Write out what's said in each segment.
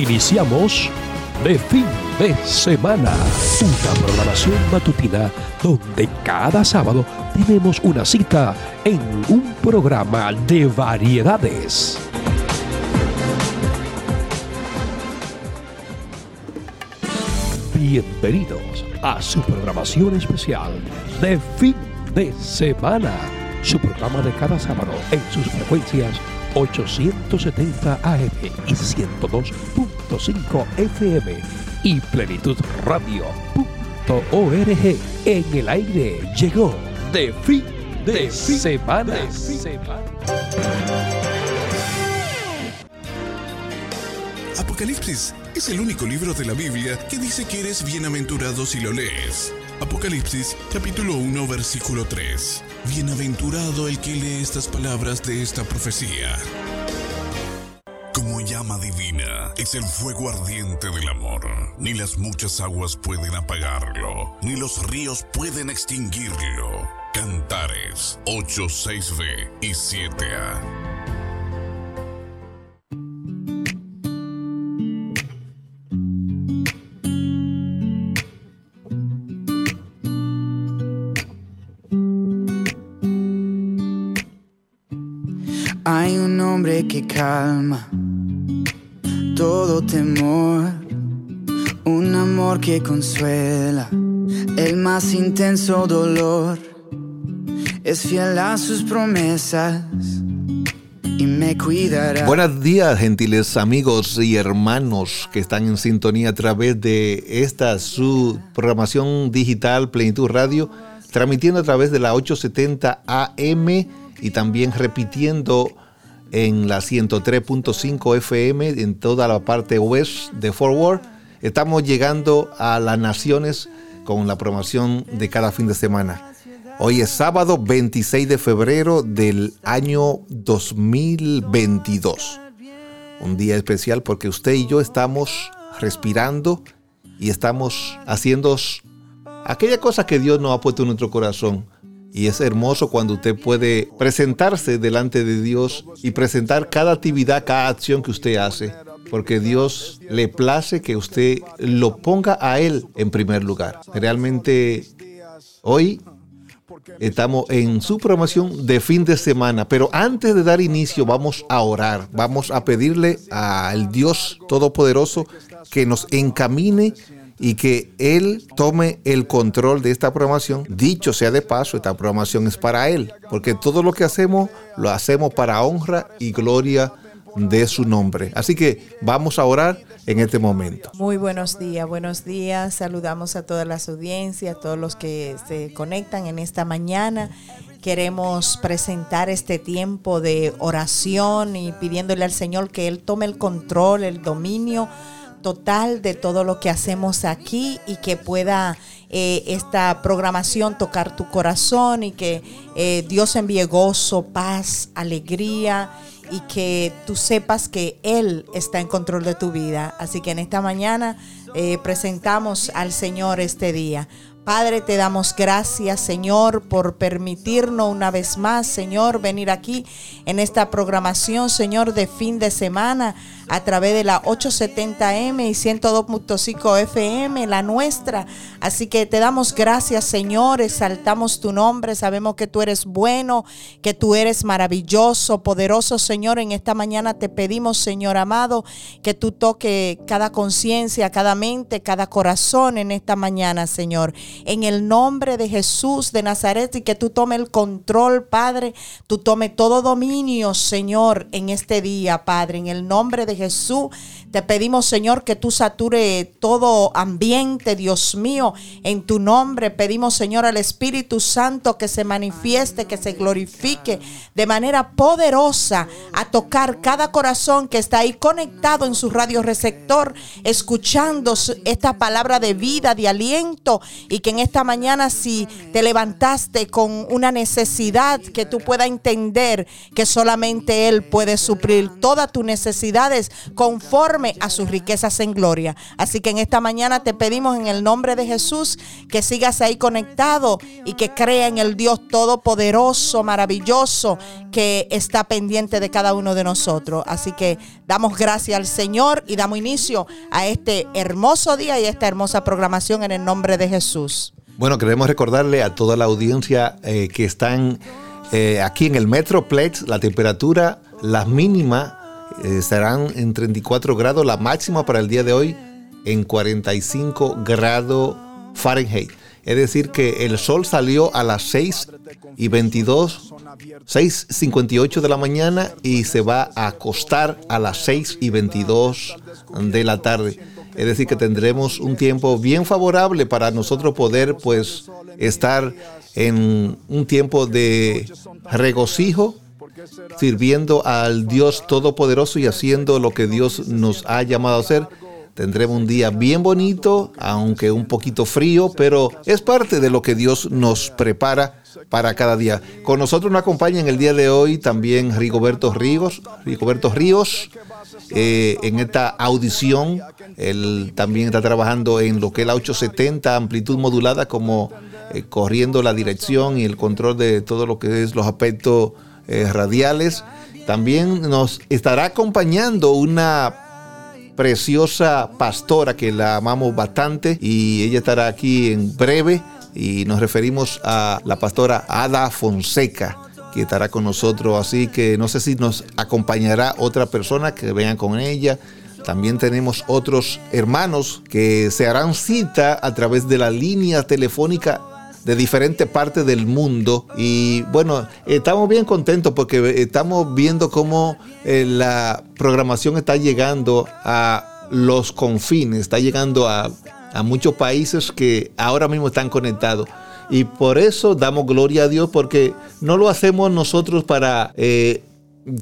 Iniciamos de fin de semana, una programación matutina donde cada sábado tenemos una cita en un programa de variedades. Bienvenidos a su programación especial de fin de semana, su programa de cada sábado en sus frecuencias 870 AM y 102.5 FM y Plenitud Radio.org en el aire llegó de fin de, semana. Apocalipsis es el único libro de la Biblia que dice que eres bienaventurado si lo lees. Apocalipsis capítulo 1 versículo 3. Bienaventurado el que lee estas palabras de esta profecía. Como llama divina es el fuego ardiente del amor. Ni las muchas aguas pueden apagarlo, ni los ríos pueden extinguirlo. Cantares 8, 6b y 7a. Que calma todo temor, un amor que consuela el más intenso dolor. Es fiel a sus promesas y me cuidará. Buenos días, gentiles amigos y hermanos que están en sintonía a través de esta su programación digital Plenitud Radio, transmitiendo a través de la 870 AM y también repitiendo en la 103.5 FM en toda la parte west de Forward. Estamos llegando a las naciones con la promoción de cada fin de semana. Hoy es sábado 26 de febrero del año 2022. Un día especial porque usted y yo estamos respirando y estamos haciendo aquella cosa que Dios nos ha puesto en nuestro corazón y es hermoso cuando usted puede presentarse delante de Dios y presentar cada actividad, cada acción que usted hace. Porque Dios le place que usted lo ponga a Él en primer lugar. Realmente hoy estamos en su promoción de fin de semana. Pero antes de dar inicio vamos a orar. Vamos a pedirle al Dios Todopoderoso que nos encamine y que Él tome el control de esta programación. Dicho sea de paso, esta programación es para Él, porque todo lo que hacemos lo hacemos para honra y gloria de su nombre. Así que vamos a orar en este momento. Muy buenos días, buenos días. Saludamos a todas las audiencias, a todos los que se conectan en esta mañana. Queremos presentar este tiempo de oración y pidiéndole al Señor que Él tome el control, el dominio total de todo lo que hacemos aquí y que pueda eh, esta programación tocar tu corazón y que eh, Dios envíe gozo, paz, alegría y que tú sepas que Él está en control de tu vida. Así que en esta mañana eh, presentamos al Señor este día. Padre, te damos gracias, Señor, por permitirnos una vez más, Señor, venir aquí en esta programación, Señor, de fin de semana a través de la 870M y 102.5 FM, la nuestra. Así que te damos gracias, Señor, exaltamos tu nombre, sabemos que tú eres bueno, que tú eres maravilloso, poderoso, Señor. En esta mañana te pedimos, Señor amado, que tú toque cada conciencia, cada mente, cada corazón en esta mañana, Señor. En el nombre de Jesús de Nazaret y que tú tome el control, Padre, tú tome todo dominio, Señor, en este día, Padre, en el nombre de Jesús. Te pedimos, Señor, que tú sature todo ambiente, Dios mío, en tu nombre. Pedimos, Señor, al Espíritu Santo que se manifieste, que se glorifique de manera poderosa a tocar cada corazón que está ahí conectado en su radio receptor, escuchando esta palabra de vida, de aliento y que en esta mañana si te levantaste con una necesidad que tú puedas entender que solamente Él puede suplir todas tus necesidades conforme a sus riquezas en gloria. Así que en esta mañana te pedimos en el nombre de Jesús que sigas ahí conectado y que crea en el Dios todopoderoso, maravilloso, que está pendiente de cada uno de nosotros. Así que damos gracias al Señor y damos inicio a este hermoso día y esta hermosa programación en el nombre de Jesús. Bueno, queremos recordarle a toda la audiencia eh, que están eh, aquí en el Metroplex, la temperatura, las mínimas eh, serán en 34 grados, la máxima para el día de hoy en 45 grados Fahrenheit. Es decir, que el sol salió a las 6 y 22, 6.58 de la mañana y se va a acostar a las 6 y 22 de la tarde. Es decir, que tendremos un tiempo bien favorable para nosotros poder pues estar en un tiempo de regocijo, sirviendo al Dios Todopoderoso y haciendo lo que Dios nos ha llamado a hacer Tendremos un día bien bonito, aunque un poquito frío, pero es parte de lo que Dios nos prepara para cada día. Con nosotros nos acompaña en el día de hoy también Rigoberto Ríos, Rigoberto Ríos, eh, en esta audición. Él también está trabajando en lo que es la 870 amplitud modulada, como eh, corriendo la dirección y el control de todo lo que es los aspectos eh, radiales. También nos estará acompañando una preciosa pastora que la amamos bastante y ella estará aquí en breve y nos referimos a la pastora Ada Fonseca que estará con nosotros, así que no sé si nos acompañará otra persona que vengan con ella. También tenemos otros hermanos que se harán cita a través de la línea telefónica de diferentes partes del mundo. Y bueno, estamos bien contentos porque estamos viendo cómo eh, la programación está llegando a los confines, está llegando a, muchos países que ahora mismo están conectados. Y por eso damos gloria a Dios porque no lo hacemos nosotros para eh,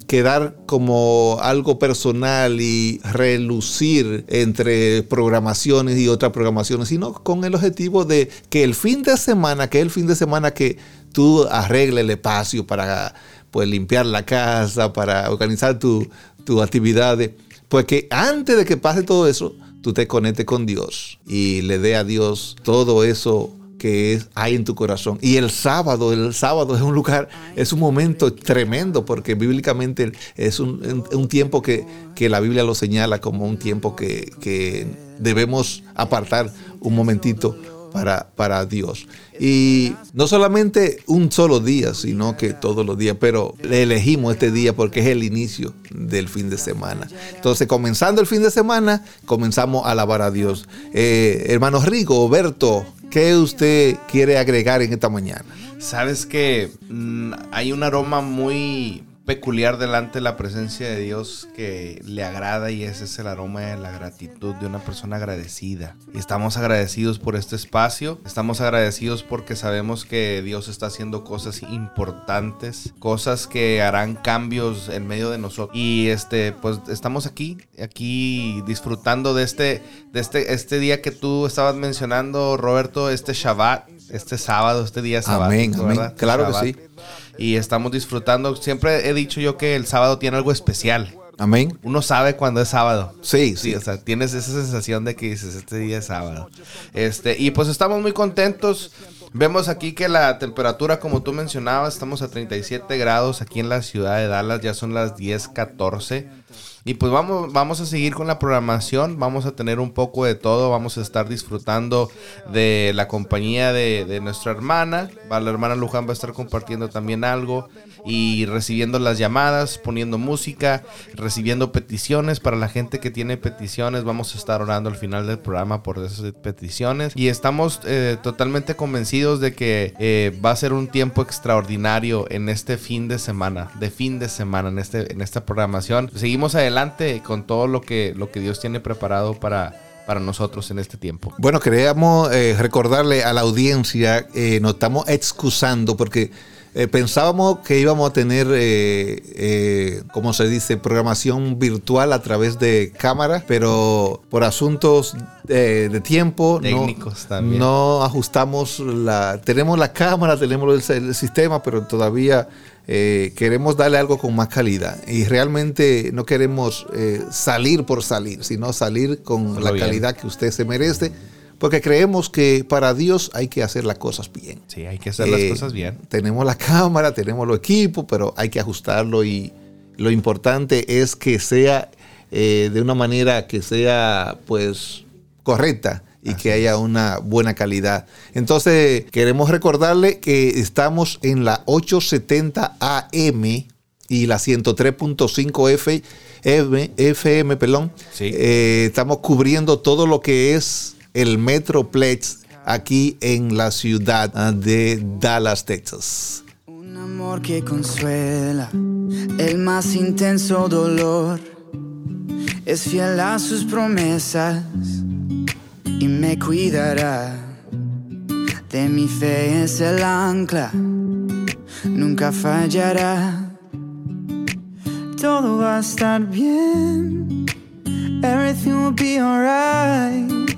quedar como algo personal y relucir entre programaciones y otras programaciones, sino con el objetivo de que el fin de semana, que el fin de semana que tú arregles el espacio para pues, limpiar la casa, para organizar tus tu actividades, pues que antes de que pase todo eso, tú te conectes con Dios y le dé a Dios todo eso que hay en tu corazón. Y el sábado, el sábado es un lugar, es un momento tremendo porque bíblicamente es un, tiempo que, la Biblia lo señala como un tiempo que, que debemos apartar un momentito para, para, Dios. Y no solamente un solo día, sino que todos los días, pero le elegimos este día porque es el inicio del fin de semana. Entonces, comenzando el fin de semana, comenzamos a alabar a Dios. Eh, hermanos Rigo, Berto, ¿Qué usted quiere agregar en esta mañana? Sabes que mm, hay un aroma muy peculiar delante de la presencia de Dios que le agrada y ese es el aroma de la gratitud de una persona agradecida. Y estamos agradecidos por este espacio, estamos agradecidos porque sabemos que Dios está haciendo cosas importantes, cosas que harán cambios en medio de nosotros. Y este, pues estamos aquí, aquí disfrutando de este, de este, este día que tú estabas mencionando, Roberto, este Shabbat, este sábado, este día sábado. Amén, amén. Claro que sí y estamos disfrutando. Siempre he dicho yo que el sábado tiene algo especial. Amén. Uno sabe cuando es sábado. Sí, sí, O sea, tienes esa sensación de que dices, este día es sábado. Este, y pues estamos muy contentos. Vemos aquí que la temperatura, como tú mencionabas, estamos a 37 grados aquí en la ciudad de Dallas. Ya son las 10:14. Y pues vamos, vamos a seguir con la programación, vamos a tener un poco de todo, vamos a estar disfrutando de la compañía de, de nuestra hermana, la hermana Luján va a estar compartiendo también algo y recibiendo las llamadas, poniendo música, recibiendo peticiones para la gente que tiene peticiones, vamos a estar orando al final del programa por esas peticiones y estamos eh, totalmente convencidos de que eh, va a ser un tiempo extraordinario en este fin de semana, de fin de semana en, este, en esta programación. Seguimos adelante con todo lo que, lo que Dios tiene preparado para, para nosotros en este tiempo. Bueno, queríamos eh, recordarle a la audiencia, eh, nos estamos excusando porque eh, pensábamos que íbamos a tener, eh, eh, como se dice, programación virtual a través de cámara, pero por asuntos eh, de tiempo Técnicos no, también. no ajustamos la... Tenemos la cámara, tenemos el, el sistema, pero todavía eh, queremos darle algo con más calidad. Y realmente no queremos eh, salir por salir, sino salir con la bien. calidad que usted se merece, porque creemos que para Dios hay que hacer las cosas bien. Sí, hay que hacer las Eh, cosas bien. Tenemos la cámara, tenemos los equipos, pero hay que ajustarlo y lo importante es que sea eh, de una manera que sea pues correcta y que haya una buena calidad. Entonces queremos recordarle que estamos en la 870 AM y la 103.5 FM, FM, perdón. Sí. Eh, estamos cubriendo todo lo que es el Metroplex aquí en la ciudad de Dallas, Texas. Un amor que consuela el más intenso dolor. Es fiel a sus promesas y me cuidará. De mi fe es el ancla, nunca fallará. Todo va a estar bien. Everything will be alright.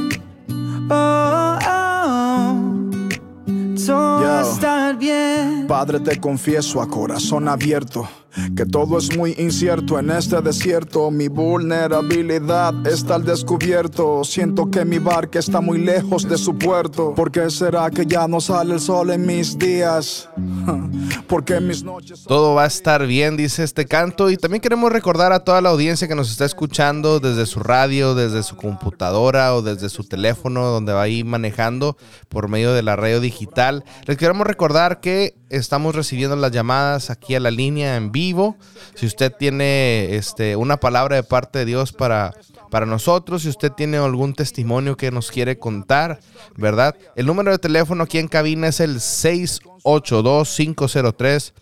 Padre, te confieso a corazón abierto que todo es muy incierto en este desierto. Mi vulnerabilidad está al descubierto. Siento que mi barca está muy lejos de su puerto. ¿Por qué será que ya no sale el sol en mis días? Porque mis noches Todo va a estar bien, dice este canto. Y también queremos recordar a toda la audiencia que nos está escuchando desde su radio, desde su computadora o desde su teléfono, donde va ahí manejando por medio de la radio digital. Les queremos recordar que estamos recibiendo las llamadas aquí a la línea en vivo. Si usted tiene este, una palabra de parte de Dios para, para nosotros, si usted tiene algún testimonio que nos quiere contar, ¿verdad? El número de teléfono aquí en cabina es el 682-503.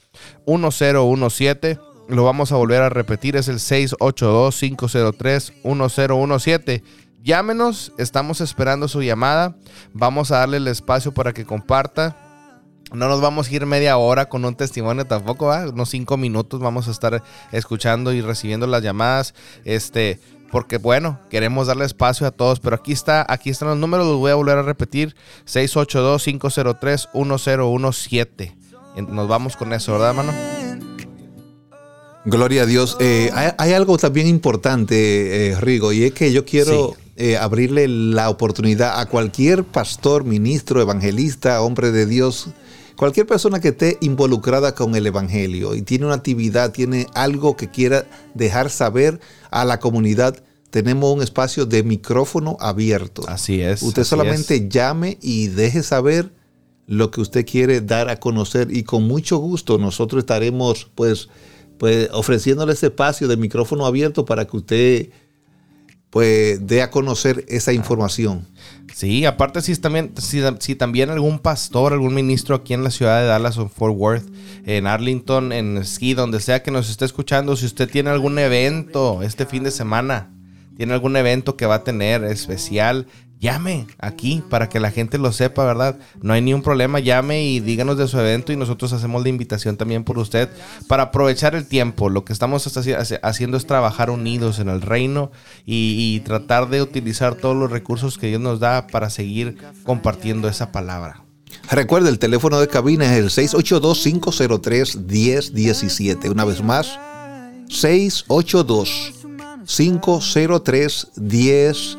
1017. Lo vamos a volver a repetir, es el 682-503-1017. Llámenos, estamos esperando su llamada. Vamos a darle el espacio para que comparta. No nos vamos a ir media hora con un testimonio tampoco, ¿va? unos cinco minutos vamos a estar escuchando y recibiendo las llamadas. Este, porque bueno, queremos darle espacio a todos, pero aquí está, aquí están los números, los voy a volver a repetir: 682-503-1017. Nos vamos con eso, ¿verdad, hermano? Gloria a Dios. Eh, hay, hay algo también importante, eh, Rigo, y es que yo quiero eh, abrirle la oportunidad a cualquier pastor, ministro, evangelista, hombre de Dios, cualquier persona que esté involucrada con el Evangelio y tiene una actividad, tiene algo que quiera dejar saber a la comunidad. Tenemos un espacio de micrófono abierto. Así es. Usted así solamente es. llame y deje saber lo que usted quiere dar a conocer y con mucho gusto nosotros estaremos pues, pues ofreciéndole ese espacio de micrófono abierto para que usted pues dé a conocer esa información. Sí, aparte si, también, si, si también algún pastor, algún ministro aquí en la ciudad de Dallas o Fort Worth, en Arlington, en Ski, donde sea que nos esté escuchando, si usted tiene algún evento este fin de semana, tiene algún evento que va a tener especial, llame aquí para que la gente lo sepa, ¿verdad? No hay ni un problema, llame y díganos de su evento y nosotros hacemos la invitación también por usted para aprovechar el tiempo. Lo que estamos haci- haci- haciendo es trabajar unidos en el reino y, y tratar de utilizar todos los recursos que Dios nos da para seguir compartiendo esa palabra. Recuerde, el teléfono de cabina es el 682-503-1017. Una vez más, 682-503-1017,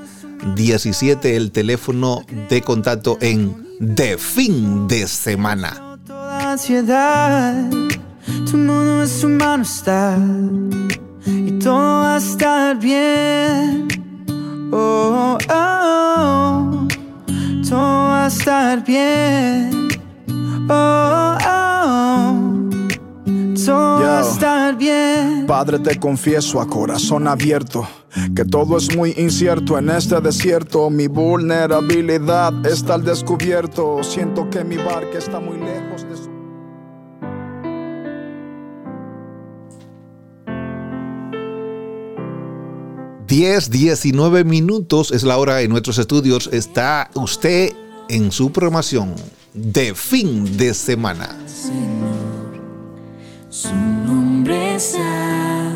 el teléfono de contacto en de fin de semana. toda ansiedad. Tu mundo en su mano está y todo va a estar bien. Oh, oh, oh. todo va a estar bien. Oh, oh, oh. Todo va a Yo. estar bien. Padre, te confieso a corazón abierto que todo es muy incierto en este desierto. Mi vulnerabilidad está al descubierto. Siento que mi barca está muy lejos de su. 10, 19 minutos es la hora en nuestros estudios. Está usted en su programación de fin de semana. Señor, su nombre santo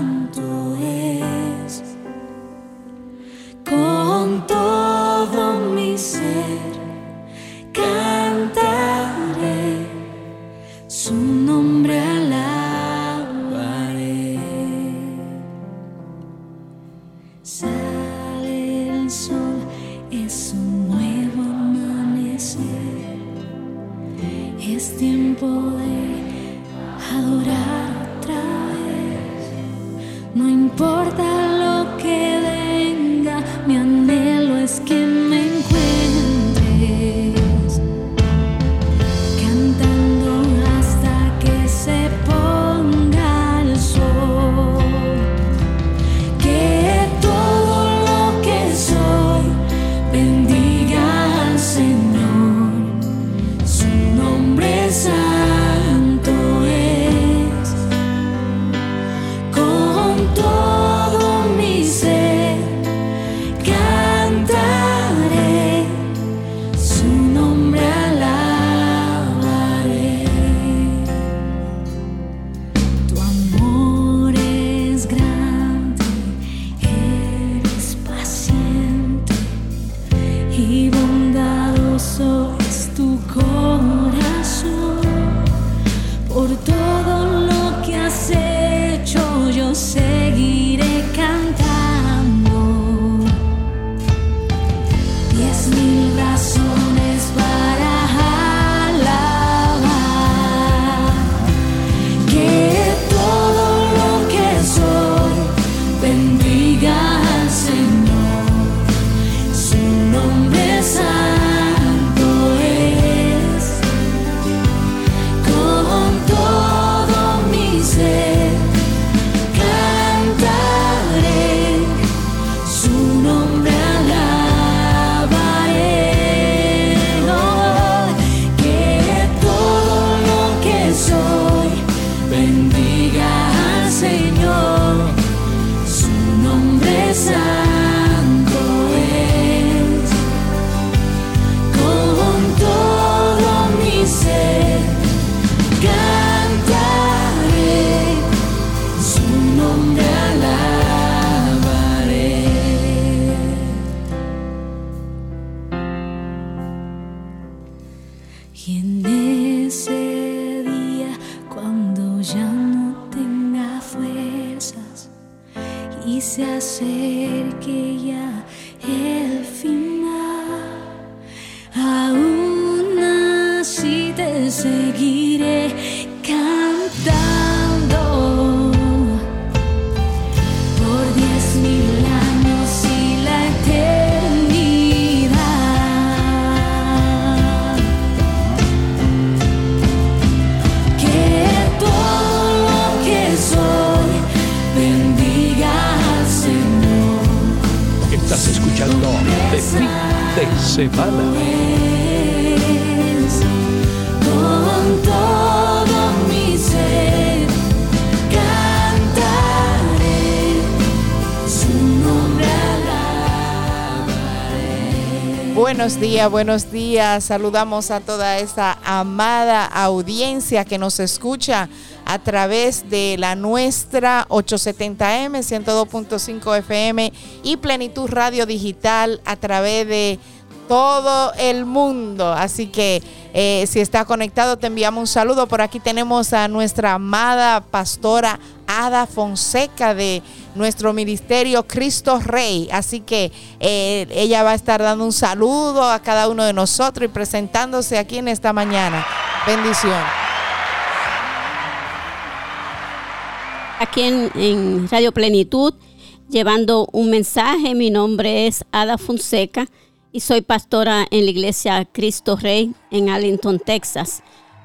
días, buenos días. Saludamos a toda esa amada audiencia que nos escucha a través de la nuestra 870M, 102.5 FM y Plenitud Radio Digital a través de todo el mundo. Así que eh, si está conectado, te enviamos un saludo. Por aquí tenemos a nuestra amada pastora Ada Fonseca de nuestro ministerio Cristo Rey. Así que eh, ella va a estar dando un saludo a cada uno de nosotros y presentándose aquí en esta mañana. Bendición. aquí en, en Radio Plenitud llevando un mensaje. Mi nombre es Ada Fonseca y soy pastora en la iglesia Cristo Rey en Arlington, Texas.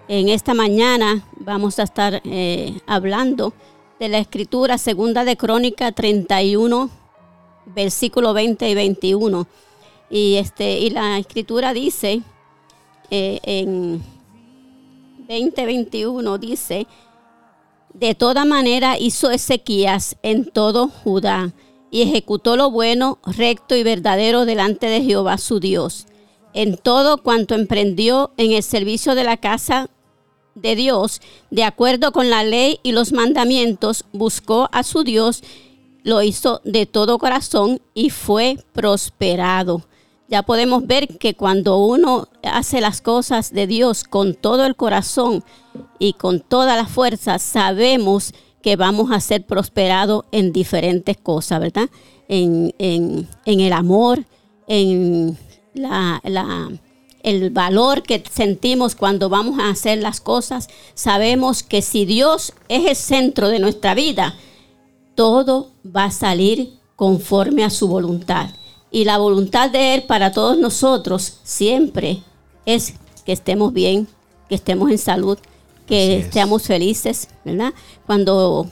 En esta mañana vamos a estar eh, hablando de la escritura, segunda de Crónica 31, versículo 20 y 21. Y, este, y la escritura dice eh, en 20-21, dice, de toda manera hizo Ezequías en todo Judá y ejecutó lo bueno, recto y verdadero delante de Jehová su Dios. En todo cuanto emprendió en el servicio de la casa de Dios, de acuerdo con la ley y los mandamientos, buscó a su Dios, lo hizo de todo corazón y fue prosperado. Ya podemos ver que cuando uno hace las cosas de Dios con todo el corazón y con toda la fuerza, sabemos que vamos a ser prosperados en diferentes cosas, ¿verdad? En, en, en el amor, en la, la, el valor que sentimos cuando vamos a hacer las cosas. Sabemos que si Dios es el centro de nuestra vida, todo va a salir conforme a su voluntad. Y la voluntad de Él para todos nosotros siempre es que estemos bien, que estemos en salud, que seamos felices, ¿verdad? Cuando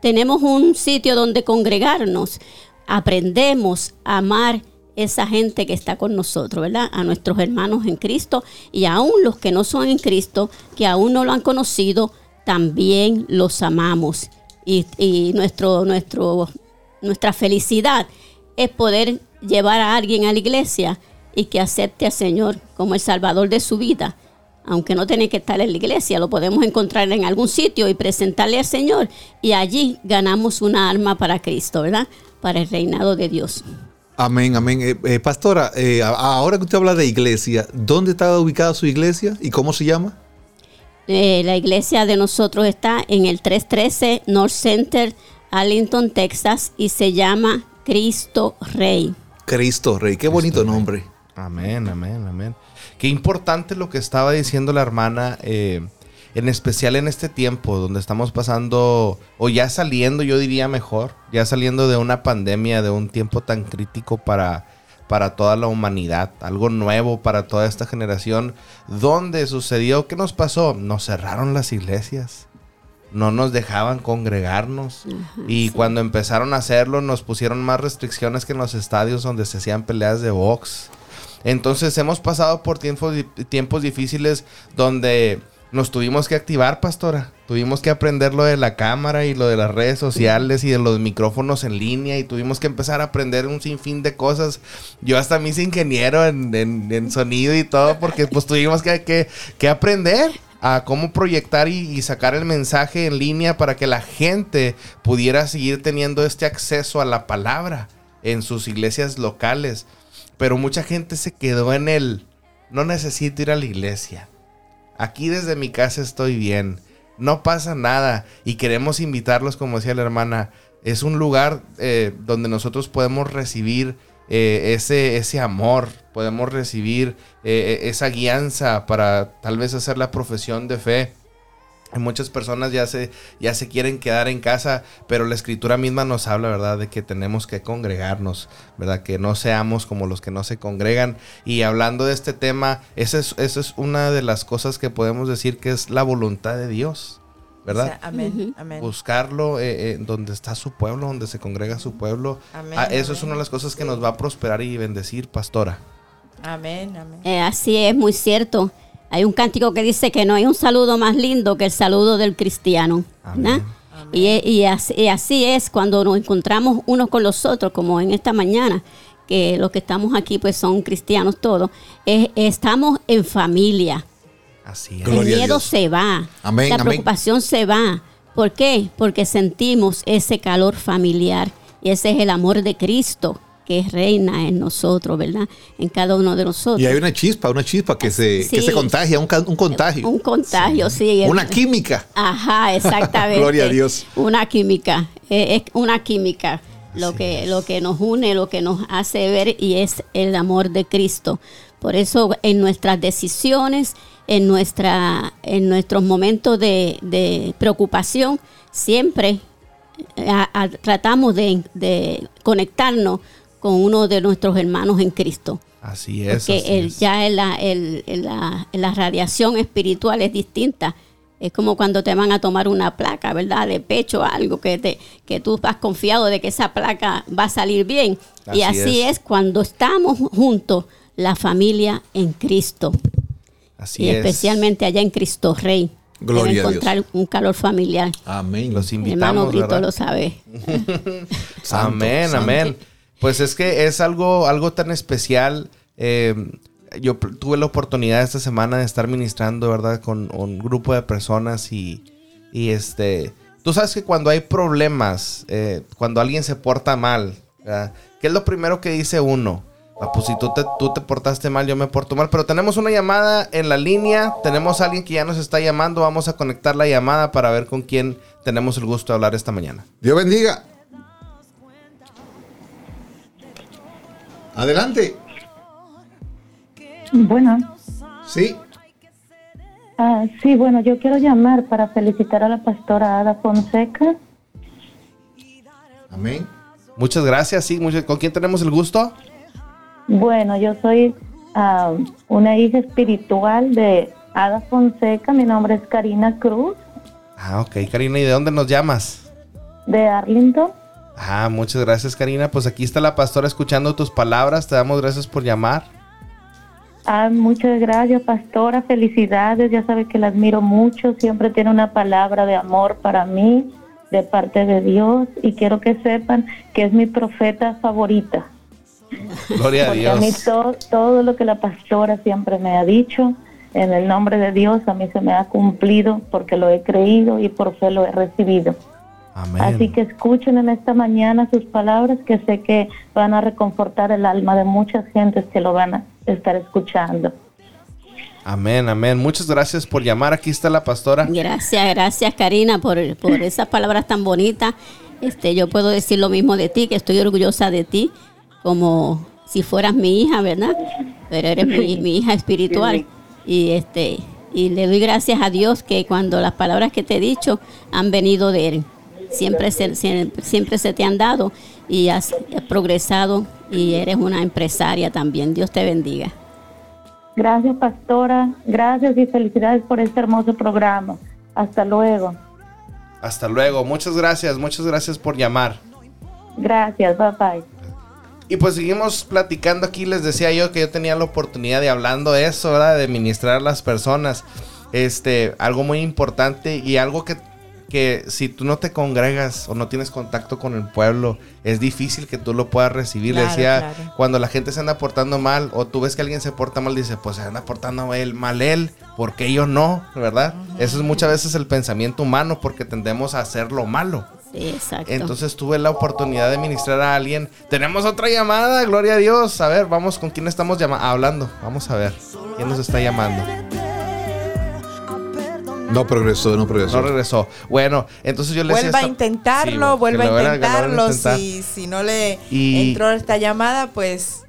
tenemos un sitio donde congregarnos, aprendemos a amar esa gente que está con nosotros, ¿verdad? A nuestros hermanos en Cristo y aún los que no son en Cristo, que aún no lo han conocido, también los amamos. Y, y nuestro, nuestro, nuestra felicidad es poder llevar a alguien a la iglesia y que acepte al Señor como el Salvador de su vida. Aunque no tiene que estar en la iglesia, lo podemos encontrar en algún sitio y presentarle al Señor. Y allí ganamos una alma para Cristo, ¿verdad? Para el reinado de Dios. Amén, amén. Eh, eh, pastora, eh, ahora que usted habla de iglesia, ¿dónde está ubicada su iglesia y cómo se llama? Eh, la iglesia de nosotros está en el 313 North Center, Arlington, Texas, y se llama Cristo Rey. Cristo Rey. Qué bonito nombre. Amén, amén, amén. Qué importante lo que estaba diciendo la hermana, eh, en especial en este tiempo donde estamos pasando, o ya saliendo, yo diría mejor, ya saliendo de una pandemia, de un tiempo tan crítico para, para toda la humanidad, algo nuevo para toda esta generación, donde sucedió, ¿qué nos pasó? Nos cerraron las iglesias. No nos dejaban congregarnos. y cuando empezaron a hacerlo, nos pusieron más restricciones que en los estadios donde se hacían peleas de box. Entonces hemos pasado por tiempos, tiempos difíciles donde nos tuvimos que activar, pastora. Tuvimos que aprender lo de la cámara y lo de las redes sociales y de los micrófonos en línea y tuvimos que empezar a aprender un sinfín de cosas. Yo hasta me hice ingeniero en, en- en sonido y todo porque pues tuvimos que, que- que aprender a cómo proyectar y, y sacar el mensaje en línea para que la gente pudiera seguir teniendo este acceso a la palabra en sus iglesias locales. Pero mucha gente se quedó en el, no necesito ir a la iglesia. Aquí desde mi casa estoy bien. No pasa nada. Y queremos invitarlos, como decía la hermana. Es un lugar eh, donde nosotros podemos recibir eh, ese, ese amor. Podemos recibir eh, esa guianza para tal vez hacer la profesión de fe. Muchas personas ya se, ya se quieren quedar en casa, pero la escritura misma nos habla, ¿verdad?, de que tenemos que congregarnos, ¿verdad? Que no seamos como los que no se congregan. Y hablando de este tema, esa es, esa es una de las cosas que podemos decir que es la voluntad de Dios, ¿verdad? O sea, amén, amén. Buscarlo eh, eh, donde está su pueblo, donde se congrega su pueblo. Amén, Ah, eso es una de las cosas que nos va a prosperar y bendecir, pastora. Amén, amén. Eh, así es, muy cierto. Hay un cántico que dice que no hay un saludo más lindo que el saludo del cristiano. Y, y así, y así es cuando nos encontramos unos con los otros, como en esta mañana, que los que estamos aquí pues son cristianos todos. Es- estamos en familia. Así es. El miedo se va. Amén, la amén. preocupación se va. ¿Por qué? Porque sentimos ese calor familiar. Y ese es el amor de Cristo que reina en nosotros, ¿verdad? En cada uno de nosotros. Y hay una chispa, una chispa que se, que se contagia, un, contagio. Un contagio, sí. Una química. Ajá, exactamente. Gloria a Dios. Una química, es una química. Lo que, lo que nos une, lo que nos hace ver y es el amor de Cristo. Por eso en nuestras decisiones, en, nuestra, en nuestros momentos de, de preocupación, siempre eh, a- a- tratamos de, de conectarnos con uno de nuestros hermanos en Cristo. Así es. Porque así el- es. ya el- la, el- la- la radiación espiritual es distinta Es como cuando te van a tomar una placa, ¿verdad? De pecho, algo que, te, que tú has confiado de que esa placa va a salir bien. y Así es. es. cuando estamos juntos, la familia en Cristo. Así y es. especialmente allá en Cristo Rey. Gloria Debe a Dios. encontrar un calor familiar. Amén. Los Mi hermano invitamos, Brito ¿verdad? lo sabe. Santo, amén, santo. amén. Pues es que es algo, algo tan especial. Eh, yo tuve la oportunidad esta semana de estar ministrando, ¿verdad? Con un grupo de personas y, y este... Tú sabes que cuando hay problemas, eh, cuando alguien se porta mal, ¿verdad? ¿qué es lo primero que dice uno? Ah, pues si tú te, tú te portaste mal, yo me porto mal. Pero tenemos una llamada en la línea. Tenemos a alguien que ya nos está llamando. Vamos a conectar la llamada para ver con quién tenemos el gusto de hablar esta mañana. Dios bendiga. Adelante. Bueno, Sí. ah, sí, bueno, yo quiero llamar para felicitar a la pastora Ada Fonseca. Amén. Muchas gracias. Sí, muchas- ¿con quién tenemos el gusto? Bueno, yo soy ah, una hija espiritual de Ada Fonseca. Mi nombre es Karina Cruz, Ah, ok, Karina. ¿Y de dónde nos llamas? de Arlington. Ah, muchas gracias, Karina. Pues aquí está la pastora escuchando tus palabras. Te damos gracias por llamar. Ah, muchas gracias, pastora. Felicidades. Ya sabe que la admiro mucho. Siempre tiene una palabra de amor para mí, de parte de Dios. Y quiero que sepan que es mi profeta favorita. Gloria a Porque a mí Dios. to- todo lo que la pastora siempre me ha dicho, en el nombre de Dios, a mí se me ha cumplido porque lo he creído y por fe lo he recibido. Amén. Así que escuchen en esta mañana sus palabras que sé que van a reconfortar el alma de muchas gentes que lo van a estar escuchando. Amén, amén. Muchas gracias por llamar. Aquí está la pastora. Gracias, gracias Karina por, por esas palabras tan bonitas. Este, yo puedo decir lo mismo de ti, que estoy orgullosa de ti, como si fueras mi hija, ¿verdad? Pero eres mi, mi hija espiritual. Y este, y le doy gracias a Dios que cuando las palabras que te he dicho han venido de él, siempre se, siempre, siempre se te han dado y has progresado y eres una empresaria también. Dios te bendiga. Gracias, pastora. Gracias y felicidades por este hermoso programa. Hasta luego. Hasta luego. Muchas gracias. Muchas gracias por llamar. Gracias. Bye bye. Y pues seguimos platicando aquí. Les decía yo que yo tenía la oportunidad de hablando de eso, ¿verdad? De ministrar a las personas. Este, algo muy importante y algo que, que si tú no te congregas o no tienes contacto con el pueblo, es difícil que tú lo puedas recibir. Le decía, claro. cuando la gente se anda portando mal o tú ves que alguien se porta mal, dice, pues se anda portando él, mal él, ¿por qué yo no? ¿Verdad? Eso es muchas veces el pensamiento humano porque tendemos a hacer lo malo. Sí, exacto. Entonces tuve la oportunidad de ministrar a alguien. Tenemos otra llamada, gloria a Dios. A ver, vamos, ¿con quién estamos hablando? Vamos a ver. ¿Quién nos está llamando? No progresó, no progresó. No regresó. Bueno, entonces yo le decía... Vuelva a intentarlo, Sí, vuelva a intentarlo. intentar. Si, si no le Y- entró esta llamada, pues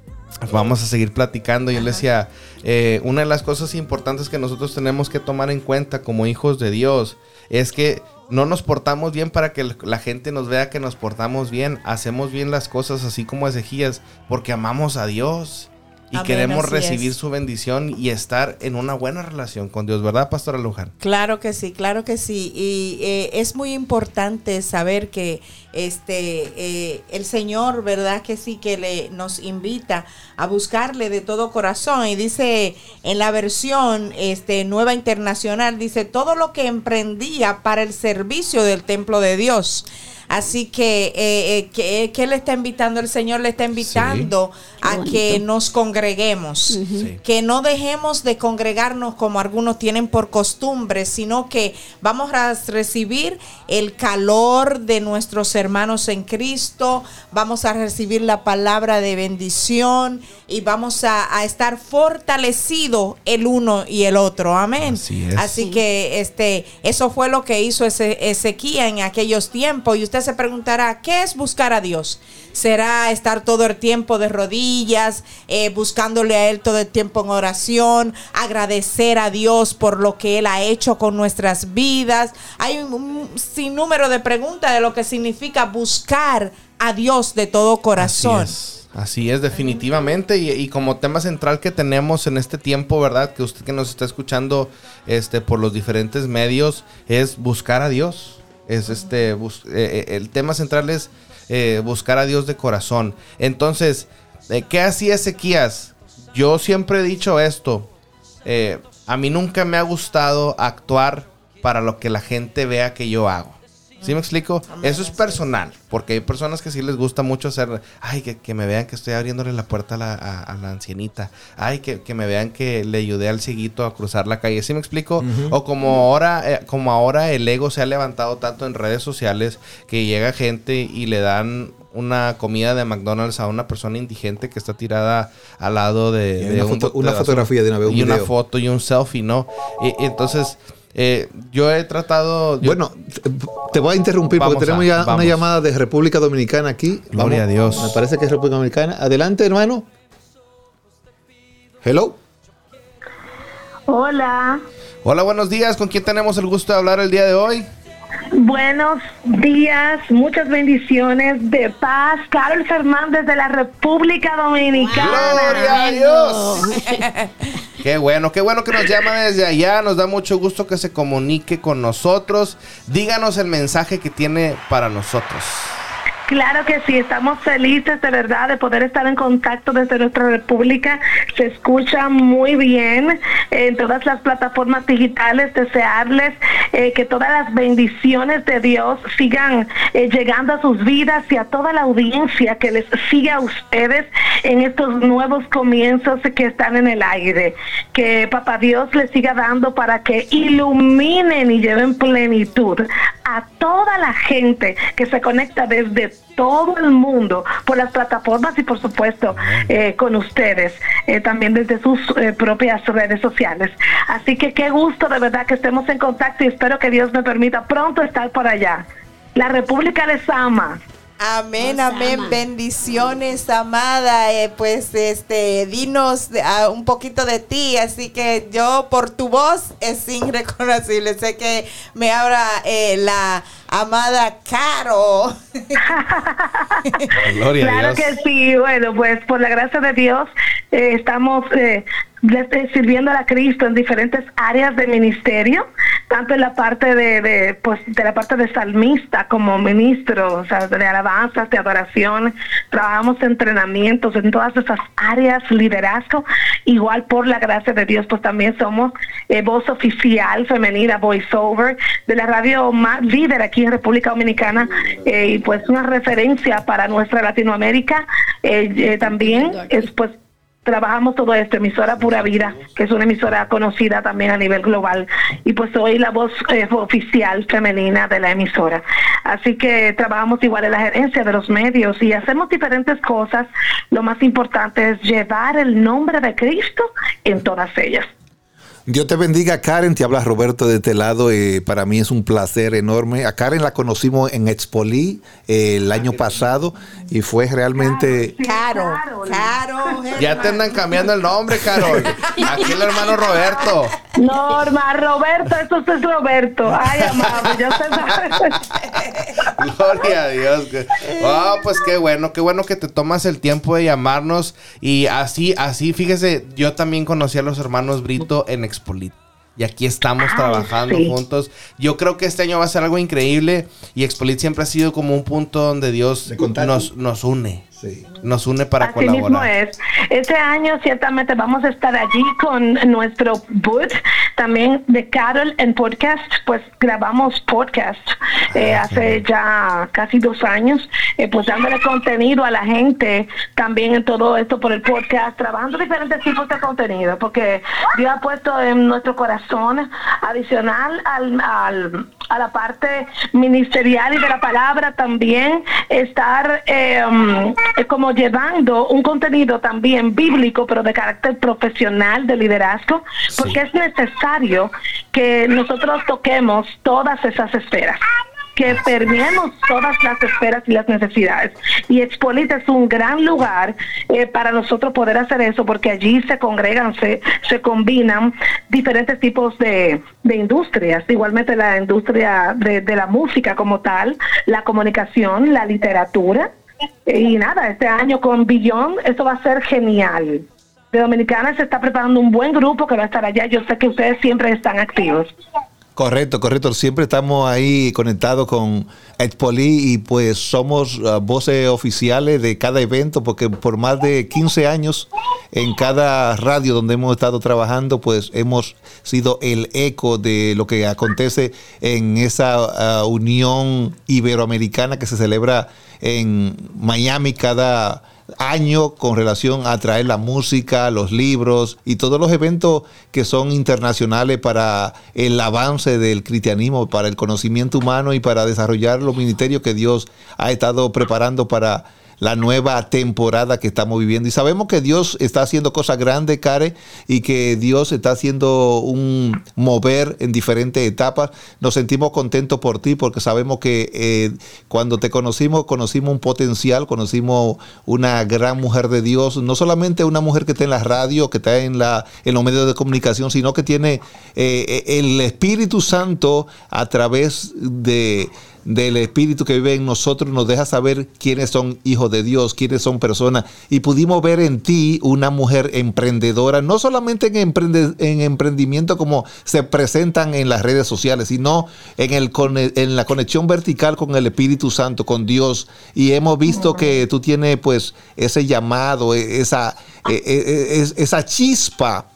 Vamos a seguir platicando. Yo le decía, eh, una de las cosas importantes que nosotros tenemos que tomar en cuenta como hijos de Dios es que no nos portamos bien para que la gente nos vea que nos portamos bien. Hacemos bien las cosas así como Ezequías porque amamos a Dios y Amén, queremos recibir es. su bendición y estar en una buena relación con Dios, ¿verdad, Pastora Luján? Claro que sí, claro que sí. Y eh, es muy importante saber que este eh, el Señor, ¿verdad? Que sí que le nos invita a buscarle de todo corazón. Y dice en la versión este nueva internacional, dice todo lo que emprendía para el servicio del templo de Dios. Así que, eh, eh, que, que le está invitando el Señor, le está invitando a que nos congreguemos, Sí. que no dejemos de congregarnos como algunos tienen por costumbre, sino que vamos a recibir el calor de nuestros hermanos en Cristo, vamos a recibir la palabra de bendición y vamos a, a estar fortalecidos el uno y el otro. Amén. Así es. Así que este, eso fue lo que hizo ese, Ezequiel en aquellos tiempos. Y usted se preguntará, ¿qué es buscar a Dios? ¿Será estar todo el tiempo de rodillas, eh, buscándole a Él todo el tiempo en oración, agradecer a Dios por lo que Él ha hecho con nuestras vidas? Hay un, un sinnúmero de preguntas de lo que significa buscar a Dios de todo corazón. Así es, así es, definitivamente. Y, y como tema central que tenemos en este tiempo, ¿verdad? Que usted que nos está escuchando este, por los diferentes medios, es buscar a Dios. Es este, bus- eh, eh, el tema central es eh, buscar a Dios de corazón. Entonces, eh, ¿qué hacía Ezequías? Yo siempre he dicho esto. eh, a mí nunca me ha gustado actuar para lo que la gente vea que yo hago. ¿Sí me explico? Eso es personal, porque hay personas que sí les gusta mucho hacer, ay, que, que me vean que estoy abriéndole la puerta a la, a- a la ancianita, ay, que, que me vean que le ayudé al cieguito a cruzar la calle, ¿sí me explico? O como ahora, eh, como ahora el ego se ha levantado tanto en redes sociales que llega gente y le dan una comida de McDonald's a una persona indigente que está tirada al lado de, Y de una un foto- bote una de basura. fotografía de una un y una video. foto y un selfie, ¿no? Y, y entonces eh, yo he tratado. yo- Bueno, te- voy a interrumpir Vamos porque tenemos a- ya vamos. una llamada de República Dominicana aquí. Gloria a Dios. Me parece que es República Dominicana. Adelante, hermano. Hello. Hola, Hola, buenos días. ¿Con quién tenemos el gusto de hablar el día de hoy? buenos días, muchas bendiciones de paz. Carol Fernández de la República Dominicana. ¡Gloria a Dios! Qué bueno, qué bueno que nos llama desde allá. Nos da mucho gusto que se comunique con nosotros. Díganos el mensaje que tiene para nosotros. Claro que sí, estamos felices de verdad de poder estar en contacto desde nuestra república. Se escucha muy bien en todas las plataformas digitales. Desearles eh, que todas las bendiciones de Dios sigan eh, llegando a sus vidas y a toda la audiencia que les siga a ustedes en estos nuevos comienzos que están en el aire. Que Papá Dios les siga dando para que iluminen y lleven plenitud a toda la gente que se conecta desde todo el mundo por las plataformas y por supuesto eh, con ustedes eh, también desde sus eh, propias redes sociales. Así que qué gusto de verdad que estemos en contacto y espero que Dios me permita pronto estar por allá. La República les ama. Amén, Nos amén. ama. Bendiciones, amada. Eh, pues, este, dinos de- ah, un poquito de ti. Así que yo, por tu voz, es irreconocible. Sé que me habla eh, la amada Caro. Gloria claro a Dios. que sí, bueno, pues por la gracia de Dios eh, estamos eh, sirviendo a Cristo en diferentes áreas de ministerio, tanto en la parte de, de, pues, de la parte de salmista como ministro, o sea, de alabanzas, de adoración, trabajamos en entrenamientos en todas esas áreas, liderazgo, igual por la gracia de Dios, pues también somos eh, voz oficial femenina, voiceover, de la radio más líder aquí en República Dominicana, eh, y pues una referencia para nuestra Latinoamérica, eh, eh, también es pues trabajamos todo esto, emisora Pura Vida, que es una emisora conocida también a nivel global, y pues soy la voz eh, oficial femenina de la emisora. Así que trabajamos igual en la gerencia de los medios y hacemos diferentes cosas. Lo más importante es llevar el nombre de Cristo en todas ellas. Dios te bendiga, Karen. Te habla Roberto de este lado. eh, para mí es un placer enorme. A Karen la conocimos en Expoli eh, el año pasado y fue realmente. Caro, Caro. Ya te andan cambiando el nombre, Carol. Aquí el hermano Roberto. Norma, Roberto, eso es Roberto. Ay, amado, ya se sabe. Gloria a Dios. Ah, pues qué bueno, qué bueno que te tomas el tiempo de llamarnos. Y así, así, fíjese, yo también conocí a los hermanos Brito en Expolit. Y aquí estamos Ay, trabajando sí. juntos. Yo creo que este año va a ser algo increíble. Y Expolit siempre ha sido como un punto donde Dios nos, nos une. Sí. Nos une para Así mismo colaborar. es. Este año ciertamente vamos a estar allí con nuestro booth también de Carol en podcast, pues grabamos podcast eh, hace ya casi dos años, eh, pues dándole contenido a la gente también en todo esto por el podcast, trabajando diferentes tipos de contenido, porque Dios ha puesto en nuestro corazón adicional al, al- a la parte ministerial y de la palabra también estar eh, um, eh, como llevando un contenido también bíblico, pero de carácter profesional, de liderazgo, porque es necesario que nosotros toquemos todas esas esferas que permeemos todas las esferas y las necesidades. Y Expolit es un gran lugar eh, para nosotros poder hacer eso, porque allí se congregan, se, se combinan diferentes tipos de, de industrias, igualmente la industria de, de la música como tal, la comunicación, la literatura, Y nada, este año con Billón, esto va a ser genial. De Dominicana se está preparando un buen grupo que va a estar allá. Yo sé que ustedes siempre están activos. Correcto, correcto. Siempre estamos ahí conectados con Expoli y pues somos uh, voces oficiales de cada evento porque por más de 15 años en cada radio donde hemos estado trabajando pues hemos sido el eco de lo que acontece en esa uh, unión iberoamericana que se celebra en Miami cada año con relación a traer la música, los libros y todos los eventos que son internacionales para el avance del cristianismo, para el conocimiento humano y para desarrollar los ministerios que Dios ha estado preparando para la nueva temporada que estamos viviendo. Y sabemos que Dios está haciendo cosas grandes, Care, y que Dios está haciendo un mover en diferentes etapas. Nos sentimos contentos por ti porque sabemos que eh, cuando te conocimos, conocimos un potencial, conocimos una gran mujer de Dios, no solamente una mujer que está en la radio, que está en, la, en los medios de comunicación, sino que tiene eh, el Espíritu Santo a través de del Espíritu que vive en nosotros nos deja saber quiénes son hijos de Dios, quiénes son personas. Y pudimos ver en ti una mujer emprendedora, no solamente en, en emprendimiento como se presentan en las redes sociales, sino en, el, en la conexión vertical con el Espíritu Santo, con Dios. Y hemos visto que tú tienes pues ese llamado, e, esa, e, e, esa chispa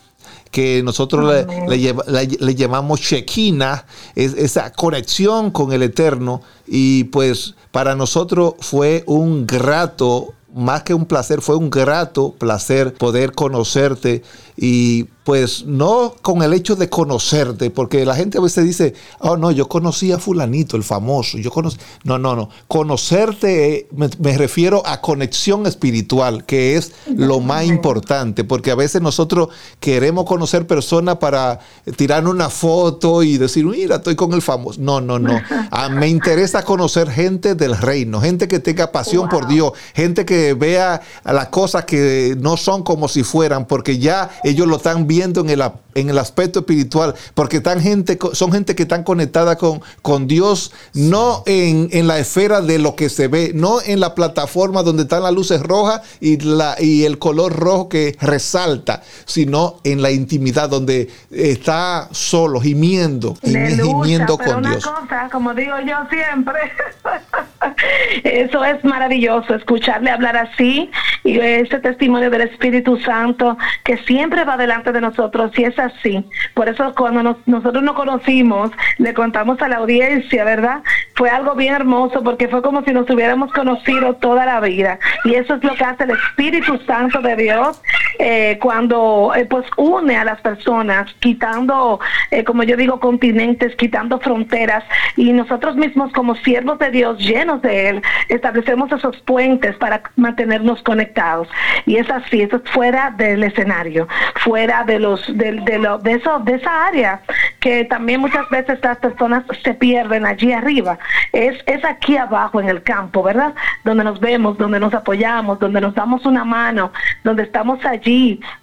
que nosotros le, llamamos Shekinah, es esa conexión con el Eterno. Y pues para nosotros fue un grato más que un placer, fue un grato placer poder conocerte y pues no con el hecho de conocerte, porque la gente a veces dice, oh no, yo conocí a fulanito, el famoso, yo conocí, no, no, no, conocerte me, refiero a conexión espiritual, que es lo más importante, porque a veces nosotros queremos conocer personas para tirar una foto y decir, mira, estoy con el famoso. No, no, no, ah, me interesa conocer gente del reino, gente que tenga pasión por Dios, gente que vea las cosas que no son como si fueran, porque ya ellos lo están viendo en el, en el aspecto espiritual, porque están gente, son gente que están conectada con, con Dios, no en, en, la esfera de lo que se ve, no en la plataforma donde están las luces rojas y, la, y el color rojo que resalta, sino en la intimidad donde está solo, gimiendo, gimiendo con una Dios. Cosa, como digo yo siempre, eso es maravilloso, escucharle hablar así y ese testimonio del Espíritu Santo que siempre va delante de nosotros y es así. Por eso cuando nosotros nos conocimos, le contamos a la audiencia, ¿verdad? Fue algo bien hermoso porque fue como si nos hubiéramos conocido toda la vida. Y eso es lo que hace el Espíritu Santo de Dios eh, cuando eh, pues une a las personas, quitando, eh, como yo digo, continentes, quitando fronteras. Y nosotros mismos como siervos de Dios, llenos de Él, establecemos esos puentes para mantenernos conectados. Y es así, eso es fuera del escenario fuera de los de, de, lo, de eso de esa área que también muchas veces las personas se pierden allí arriba es es aquí abajo en el campo verdad donde nos vemos donde nos apoyamos donde nos damos una mano donde estamos allí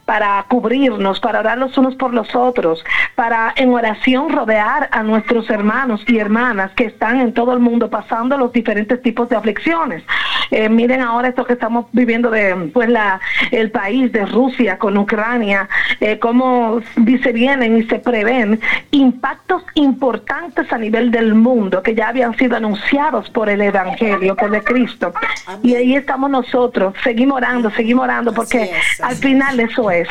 para cubrirnos para orar los unos por los otros para en oración rodear a nuestros hermanos y hermanas que están en todo el mundo pasando los diferentes tipos de aflicciones. Eh, miren ahora esto que estamos viviendo de pues la el país de Rusia con Ucrania eh, cómo se vienen y se prevén impactos importantes a nivel del mundo que ya habían sido anunciados por el Evangelio, por el Cristo. Y ahí estamos nosotros, seguimos orando, seguimos orando, porque al final eso es.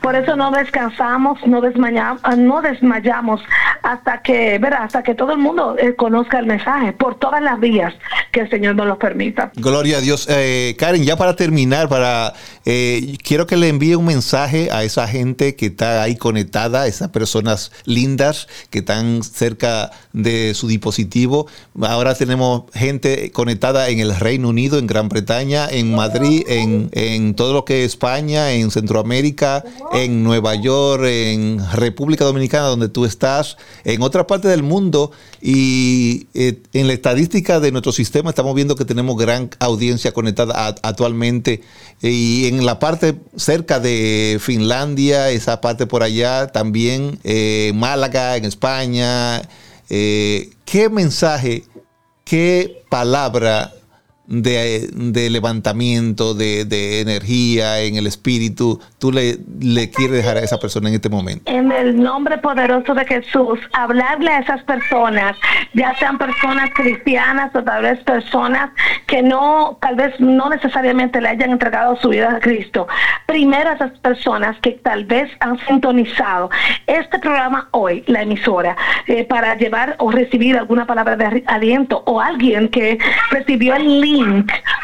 Por eso no descansamos, no desmayamos, no desmayamos hasta que, verá, hasta que todo el mundo eh, conozca el mensaje, por todas las vías que el Señor nos lo permita. Gloria a Dios. Eh, Karen, ya para terminar, para quiero que le envíe un mensaje a esa gente que está ahí conectada, esas personas lindas que están cerca de su dispositivo. Ahora tenemos gente conectada en el Reino Unido, en Gran Bretaña, en Madrid, en, en todo lo que es España, en Centroamérica, en Nueva York, en República Dominicana, donde tú estás, en otra parte del mundo. Y eh, en la estadística de nuestro sistema estamos viendo que tenemos gran audiencia conectada actualmente. Y en la parte cerca de Finlandia, esa parte por allá, también eh, Málaga, en España. Eh, ¿Qué mensaje, qué palabra de, de levantamiento, de, de energía en el espíritu, tú le, le quieres dejar a esa persona en este momento? En el nombre poderoso de Jesús, hablarle a esas personas, ya sean personas cristianas o tal vez personas que no, tal vez no necesariamente le hayan entregado su vida a Cristo. Primero a esas personas que tal vez han sintonizado este programa hoy, la emisora, eh, para llevar o recibir alguna palabra de aliento o alguien que recibió el link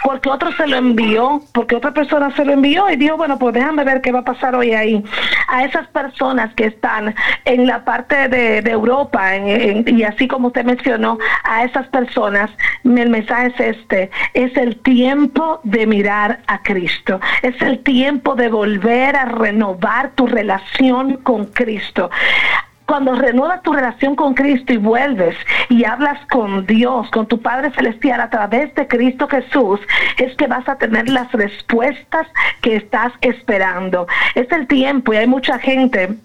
porque otro se lo envió, porque otra persona se lo envió y dijo, bueno, pues déjame ver qué va a pasar hoy ahí. A esas personas que están en la parte de, Europa en- y así como usted mencionó, a esas personas, el mensaje es este, es el tiempo de mirar a Cristo, es el tiempo de volver a renovar tu relación con Cristo. Cuando renuevas tu relación con Cristo y vuelves y hablas con Dios, con tu Padre Celestial a través de Cristo Jesús, es que vas a tener las respuestas que estás esperando. Es el tiempo y hay mucha gente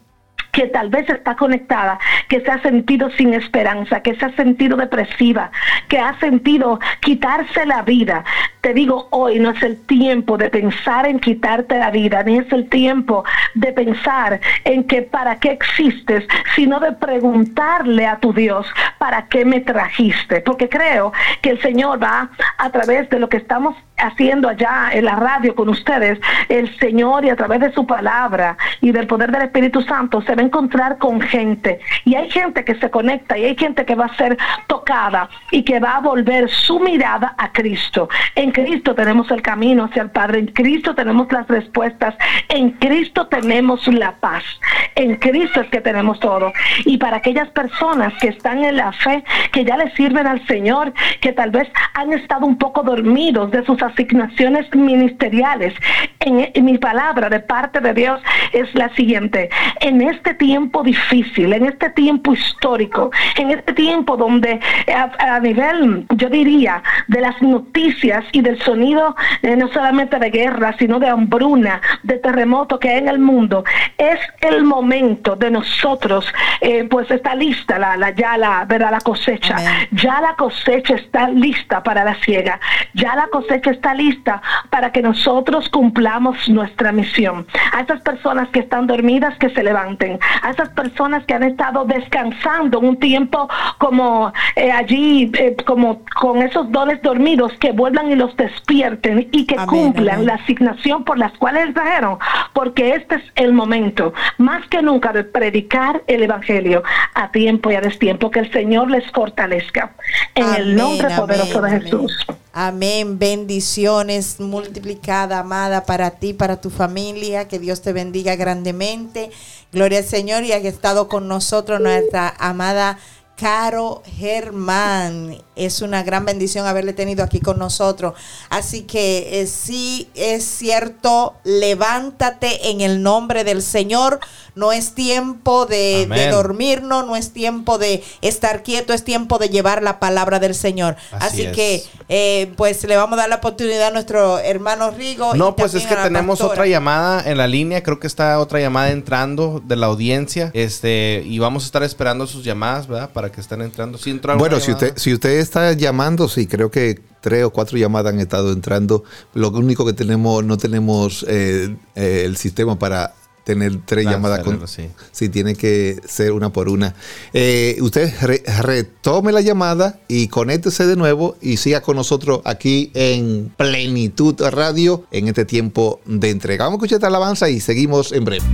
que tal vez está conectada, que se ha sentido sin esperanza, que se ha sentido depresiva, que ha sentido quitarse la vida. Te digo, hoy no es el tiempo de pensar en quitarte la vida, ni es el tiempo de pensar en que para qué existes, sino de preguntarle a tu Dios, ¿para qué me trajiste? Porque creo que el Señor va a través de lo que estamos haciendo allá en la radio con ustedes, el Señor y a través de su palabra y del poder del Espíritu Santo se va a encontrar con gente. Y hay gente que se conecta y hay gente que va a ser tocada y que va a volver su mirada a Cristo. En Cristo tenemos el camino hacia el Padre, en Cristo tenemos las respuestas, en Cristo tenemos la paz, en Cristo es que tenemos todo. Y para aquellas personas que están en la fe, que ya le sirven al Señor, que tal vez han estado un poco dormidos de sus asignaciones ministeriales, en, en mi palabra de parte de Dios es la siguiente. En este tiempo difícil, en este tiempo histórico, en este tiempo donde eh, a, a nivel, yo diría, de las noticias y del sonido, eh, no solamente de guerra, sino de hambruna, de terremoto que hay en el mundo, es el momento de nosotros, eh, pues está lista la, la, ya la, ¿verdad? la cosecha, ya la cosecha está lista para la siega, ya la cosecha está lista para que nosotros cumplamos nuestra misión. A esas personas que están dormidas, que se levanten. A esas personas que han estado descansando un tiempo como eh, allí, eh, como con esos dones dormidos, que vuelvan y los despierten y que cumplan la asignación por las cuales trajeron, porque este es el momento, más que nunca, de predicar el Evangelio a tiempo y a destiempo, que el Señor les fortalezca. En el nombre poderoso de. Jesús. Amén. Bendiciones multiplicada, amada, para ti, para tu familia. Que Dios te bendiga grandemente. Gloria al Señor y ha estado con nosotros nuestra amada Caro Germán. Es una gran bendición haberle tenido aquí con nosotros. Así que eh, sí es cierto, levántate en el nombre del Señor. No es tiempo de, de dormirnos, no es tiempo de estar quieto, es tiempo de llevar la palabra del Señor. Así Así, es. que eh, pues le vamos a dar la oportunidad a nuestro hermano Rigo. y No, pues es que tenemos pastora. otra llamada en la línea. Creo que está otra llamada entrando de la audiencia. Este, y vamos a estar esperando sus llamadas, ¿verdad? Para que estén entrando. ¿Sí entró alguna Bueno, si usted, si usted está llamando, sí, creo que tres o cuatro llamadas han estado entrando. Lo único que tenemos, no tenemos eh, eh, el sistema para tener tres llamadas con. Sí. Sí, tiene que ser una por una. Eh, usted re- retome la llamada y conéctese de nuevo y siga con nosotros aquí en Plenitud Radio en este tiempo de entrega. Vamos a escuchar esta alabanza y seguimos en breve.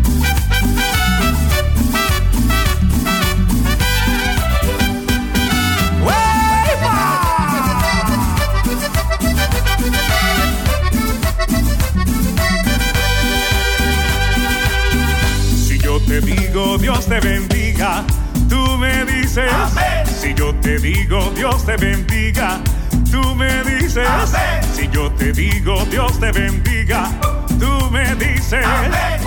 Te bendiga, tú me dices. Si yo te digo Dios te bendiga, tú me dices. Si yo te digo Dios te bendiga, tú me dices.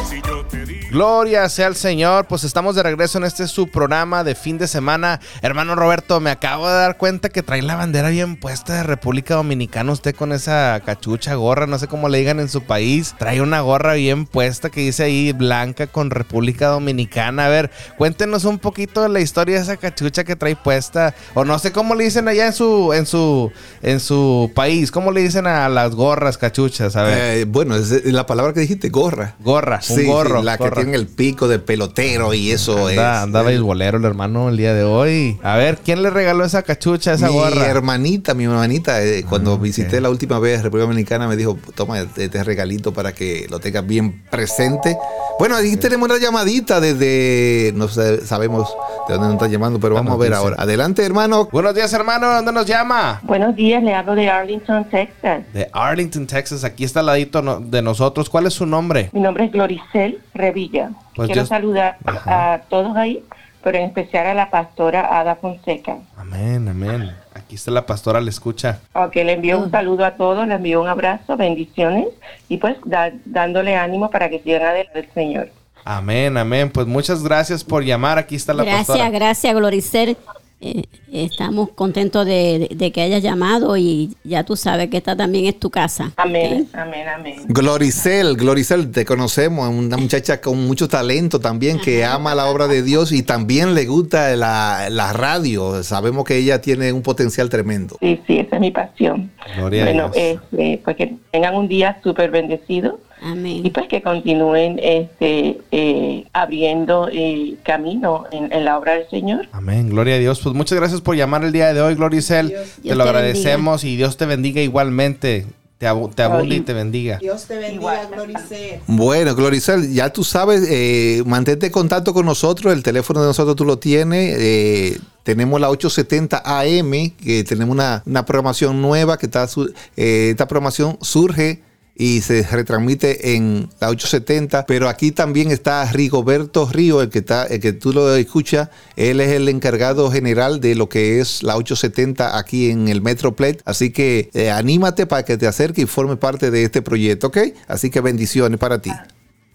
Si yo te digo Gloria sea al Señor. Pues estamos de regreso en este su programa de fin de semana. Hermano Roberto, me acabo de dar cuenta que trae la bandera bien puesta de República Dominicana. Usted con esa cachucha, gorra, no sé cómo le digan en su país. Trae una gorra bien puesta que dice ahí blanca con República Dominicana. A ver, cuéntenos un poquito de la historia de esa cachucha que trae puesta. O no sé cómo le dicen allá en su, en su, en su país. ¿Cómo le dicen a las gorras, cachuchas? A ver. Eh, bueno, es la palabra que dijiste, gorra. Gorra, un Sí, gorro. sí, la gorra. que tiene el pico de pelotero y eso es. Anda, anda beisbolero el hermano el día de hoy. A ver, ¿quién le regaló esa cachucha, esa mi gorra? hermanita, mi hermanita, eh, cuando Ah, ok. visité la última vez República Dominicana, me dijo, toma este este regalito para que lo tengas bien presente. Bueno, ahí tenemos una llamadita desde, no sé, sabemos de dónde nos están llamando, pero vamos a ver ahora. Adelante, hermano. Buenos días, hermano. ¿Dónde nos llama? Buenos días, le hablo de Arlington, Texas. De Arlington, Texas. Aquí está al ladito de nosotros. ¿Cuál es su nombre? Mi nombre es Gloricel Revilla. Pues Quiero yo- saludar Ajá. a todos ahí, pero en especial a la pastora Ada Fonseca. Amén, amén. Aquí está la pastora, le escucha. Ok, le envío un saludo a todos, le envío un abrazo, bendiciones y pues da- dándole ánimo para que sigan adelante el Señor. Amén, amén. Pues muchas gracias por llamar. Aquí está la Gracias, pastora. gracias, Gloricel. Eh, estamos contentos de, de- de que hayas llamado y ya tú sabes que esta también es tu casa. Amén, amén, amén. Gloricel, Gloricel, te conocemos, una muchacha con mucho talento también, que ama la obra de Dios y también le gusta la, la radio. Sabemos que ella tiene un potencial tremendo. Sí, sí, esa es mi pasión. Gloria a bueno, Dios. este, pues que tengan un día súper bendecido y Amén. pues que continúen este, eh, abriendo eh, camino en, en la obra del Señor. Amén, gloria a Dios. Pues muchas gracias por llamar el día de hoy, Gloricel. te Dios lo te agradecemos y Dios te bendiga igualmente. Te, abu- te abunde y te bendiga. Dios te bendiga, Gloricel. Bueno, Gloricel, ya tú sabes, eh, mantente en contacto con nosotros, el teléfono de nosotros tú lo tienes, eh, tenemos la 870 AM, que tenemos una, una programación nueva, que está, su- eh, esta programación surge y se retransmite en la 870, pero aquí también está Rigoberto Río, el que está, el que tú lo escuchas, él es el encargado general de lo que es la 870 aquí en el Metroplex, así que eh, anímate para que te acerques y forme parte de este proyecto, ¿ok? Así que bendiciones para ti.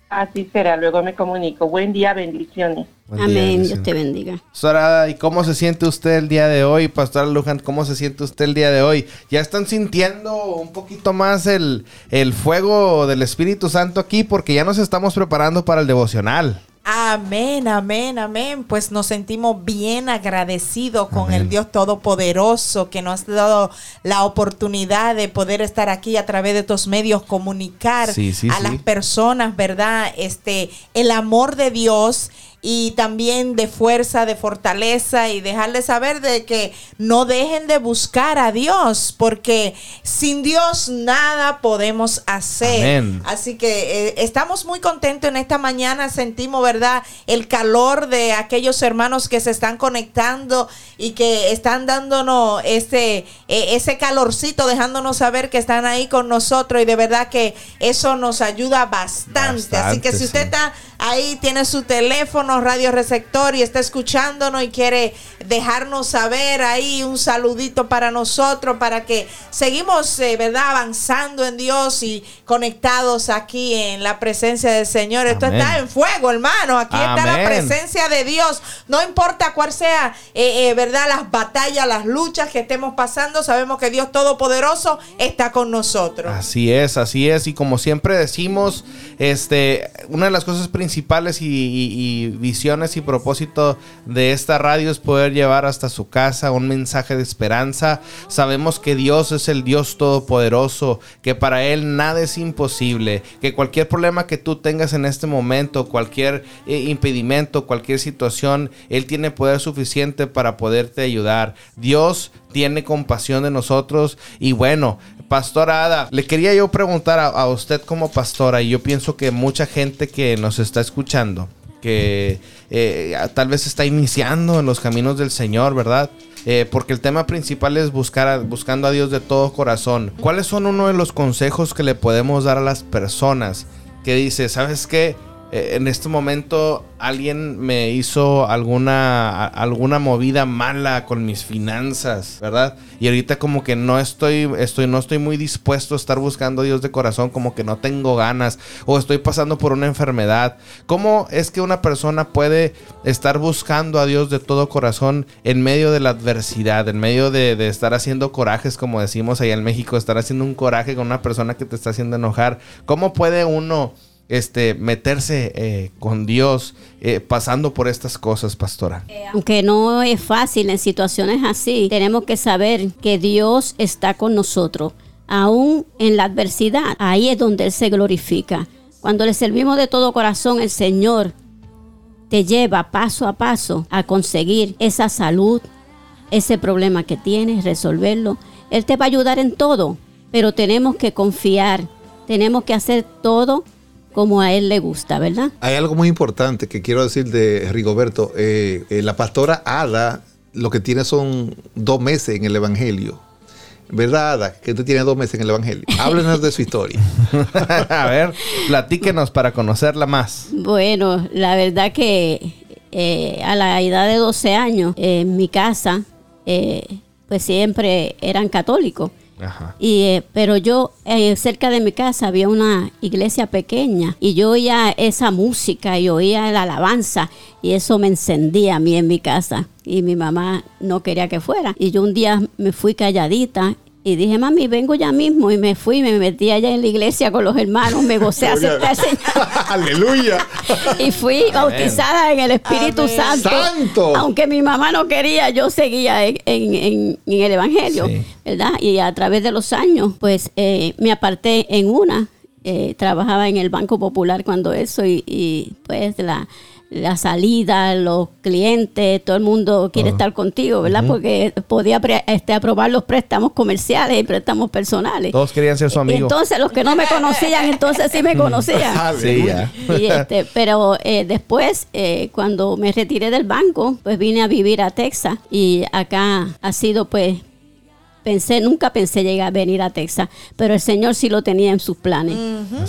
Así será, luego me comunico. Buen día, bendiciones. Buen día, Amén. bendiciones. Dios te bendiga. Pastora, ¿y cómo se siente usted el día de hoy? Pastora Luján, ¿cómo se siente usted el día de hoy? ¿Ya están sintiendo un poquito más el, el fuego del Espíritu Santo aquí? Porque ya nos estamos preparando para el devocional. Amén, amén, amén. Pues nos sentimos bien agradecidos con Amén. el Dios Todopoderoso que nos ha dado la oportunidad de poder estar aquí a través de estos medios, comunicar Sí, sí, a sí. las personas, ¿verdad? Este, el amor de Dios y también de fuerza, de fortaleza y dejarles saber de que no dejen de buscar a Dios porque sin Dios nada podemos hacer. Amén. Así que eh, estamos muy contentos en esta mañana, sentimos, ¿verdad? El calor de aquellos hermanos que se están conectando y que están dándonos ese, eh, ese calorcito, dejándonos saber que están ahí con nosotros y de verdad que eso nos ayuda bastante. Así que si usted sí. está ahí, tiene su teléfono, radio receptor y está escuchándonos y quiere dejarnos saber ahí un saludito para nosotros, para que seguimos, eh, ¿verdad? Avanzando en Dios y conectados aquí en la presencia del Señor. Esto está en fuego, hermano. Aquí está la presencia de Dios. No importa cuál sea, eh, eh, ¿verdad? Las batallas, las luchas que estemos pasando, sabemos que Dios Todopoderoso está con nosotros. Así es, así es. Y como siempre decimos, este, una de las cosas principales y, y- y visiones y propósito de esta radio es poder llevar hasta su casa un mensaje de esperanza. Sabemos que Dios es el Dios todopoderoso, que para Él nada es imposible, que cualquier problema que tú tengas en este momento, cualquier eh, impedimento, cualquier situación, Él tiene poder suficiente para poderte ayudar. Dios tiene compasión de nosotros y bueno, Pastora Ada, le quería yo preguntar a, a usted como pastora y yo pienso que mucha gente que nos está escuchando, que eh, tal vez está iniciando en los caminos del Señor, ¿verdad? Eh, porque el tema principal es buscar buscando a Dios de todo corazón. ¿Cuáles son uno de los consejos que le podemos dar a las personas que dice, ¿sabes qué? Eh, en este momento alguien me hizo alguna, alguna movida mala con mis finanzas, ¿verdad? Y ahorita como que no estoy, estoy, no estoy muy dispuesto a estar buscando a Dios de corazón, como que no tengo ganas o estoy pasando por una enfermedad. ¿Cómo es que una persona puede estar buscando a Dios de todo corazón en medio de la adversidad, en medio de, de estar haciendo corajes, como decimos allá en México, estar haciendo un coraje con una persona que te está haciendo enojar? ¿Cómo puede uno este, meterse eh, con Dios eh, pasando por estas cosas, pastora? Aunque no es fácil en situaciones así, tenemos que saber que Dios está con nosotros, aún en la adversidad. Ahí es donde Él se glorifica. Cuando le servimos de todo corazón, el Señor te lleva paso a paso a conseguir esa salud, ese problema que tienes, resolverlo. Él te va a ayudar en todo, pero tenemos que confiar, tenemos que hacer todo como a Él le gusta, ¿verdad? Hay algo muy importante que quiero decir de Rigoberto. Eh, eh, la pastora Ada lo que tiene son dos meses en el Evangelio. ¿Verdad, Ada? Que usted tiene dos meses en el Evangelio. Háblenos de su historia. a ver, platíquenos para conocerla más. Bueno, la verdad que eh, a la edad de 12 años, eh, en mi casa, eh, pues siempre eran católicos. Y, eh, pero yo, eh, cerca de mi casa había una iglesia pequeña y yo oía esa música y oía la alabanza y eso me encendía a mí en mi casa y mi mamá no quería que fuera. Y yo un día me fui calladita y dije, mami, vengo ya mismo y me fui, me metí allá en la iglesia con los hermanos, me gocé a aceptar al Señor Aleluya. y fui bautizada en el Espíritu Amén. Santo. ¡Santo! Aunque mi mamá no quería, yo seguía en, en- en- en el Evangelio, Sí. ¿verdad? Y a través de los años, pues eh, me aparté en una. eh, trabajaba en el Banco Popular cuando eso y, y, pues la, la salida, los clientes, todo el mundo quiere estar contigo, ¿verdad? Porque podía este, aprobar los préstamos comerciales y préstamos personales. Todos querían ser su amigo. Entonces los que no me conocían, entonces sí me conocían. sí, ya. Y, este, pero eh, después, eh, cuando me retiré del banco, pues vine a vivir a Texas y acá ha sido pues, pensé, nunca pensé llegar a venir a Texas, pero el Señor sí lo tenía en sus planes.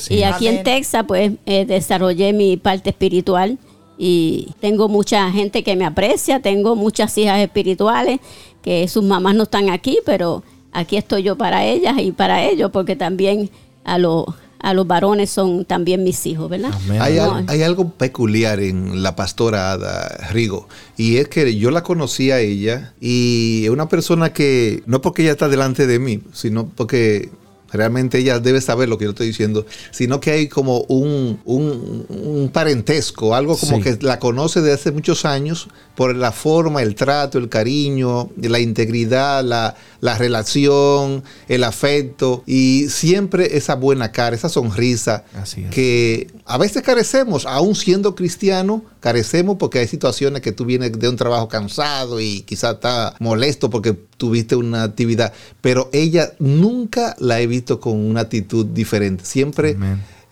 Y aquí en. Texas pues eh, desarrollé mi parte espiritual y tengo mucha gente que me aprecia, tengo muchas hijas espirituales que sus mamás no están aquí, pero aquí estoy yo para ellas y para ellos porque también a los a los varones son también mis hijos, ¿verdad? Al- hay algo peculiar en la pastora Ada Rigo y es que yo la conocí a ella y es una persona que no porque ella está delante de mí, sino porque realmente ella debe saber lo que yo estoy diciendo, sino que hay como un, un- un parentesco, algo como Sí. que la conoce desde hace muchos años por la forma, el trato, el cariño, la integridad, la, la relación, el afecto y siempre esa buena cara, esa sonrisa Así es. que a veces carecemos, aún siendo cristiano, carecemos porque hay situaciones que tú vienes de un trabajo cansado y quizás está molesto porque tuviste una actividad, pero ella nunca la he visto con una actitud diferente, siempre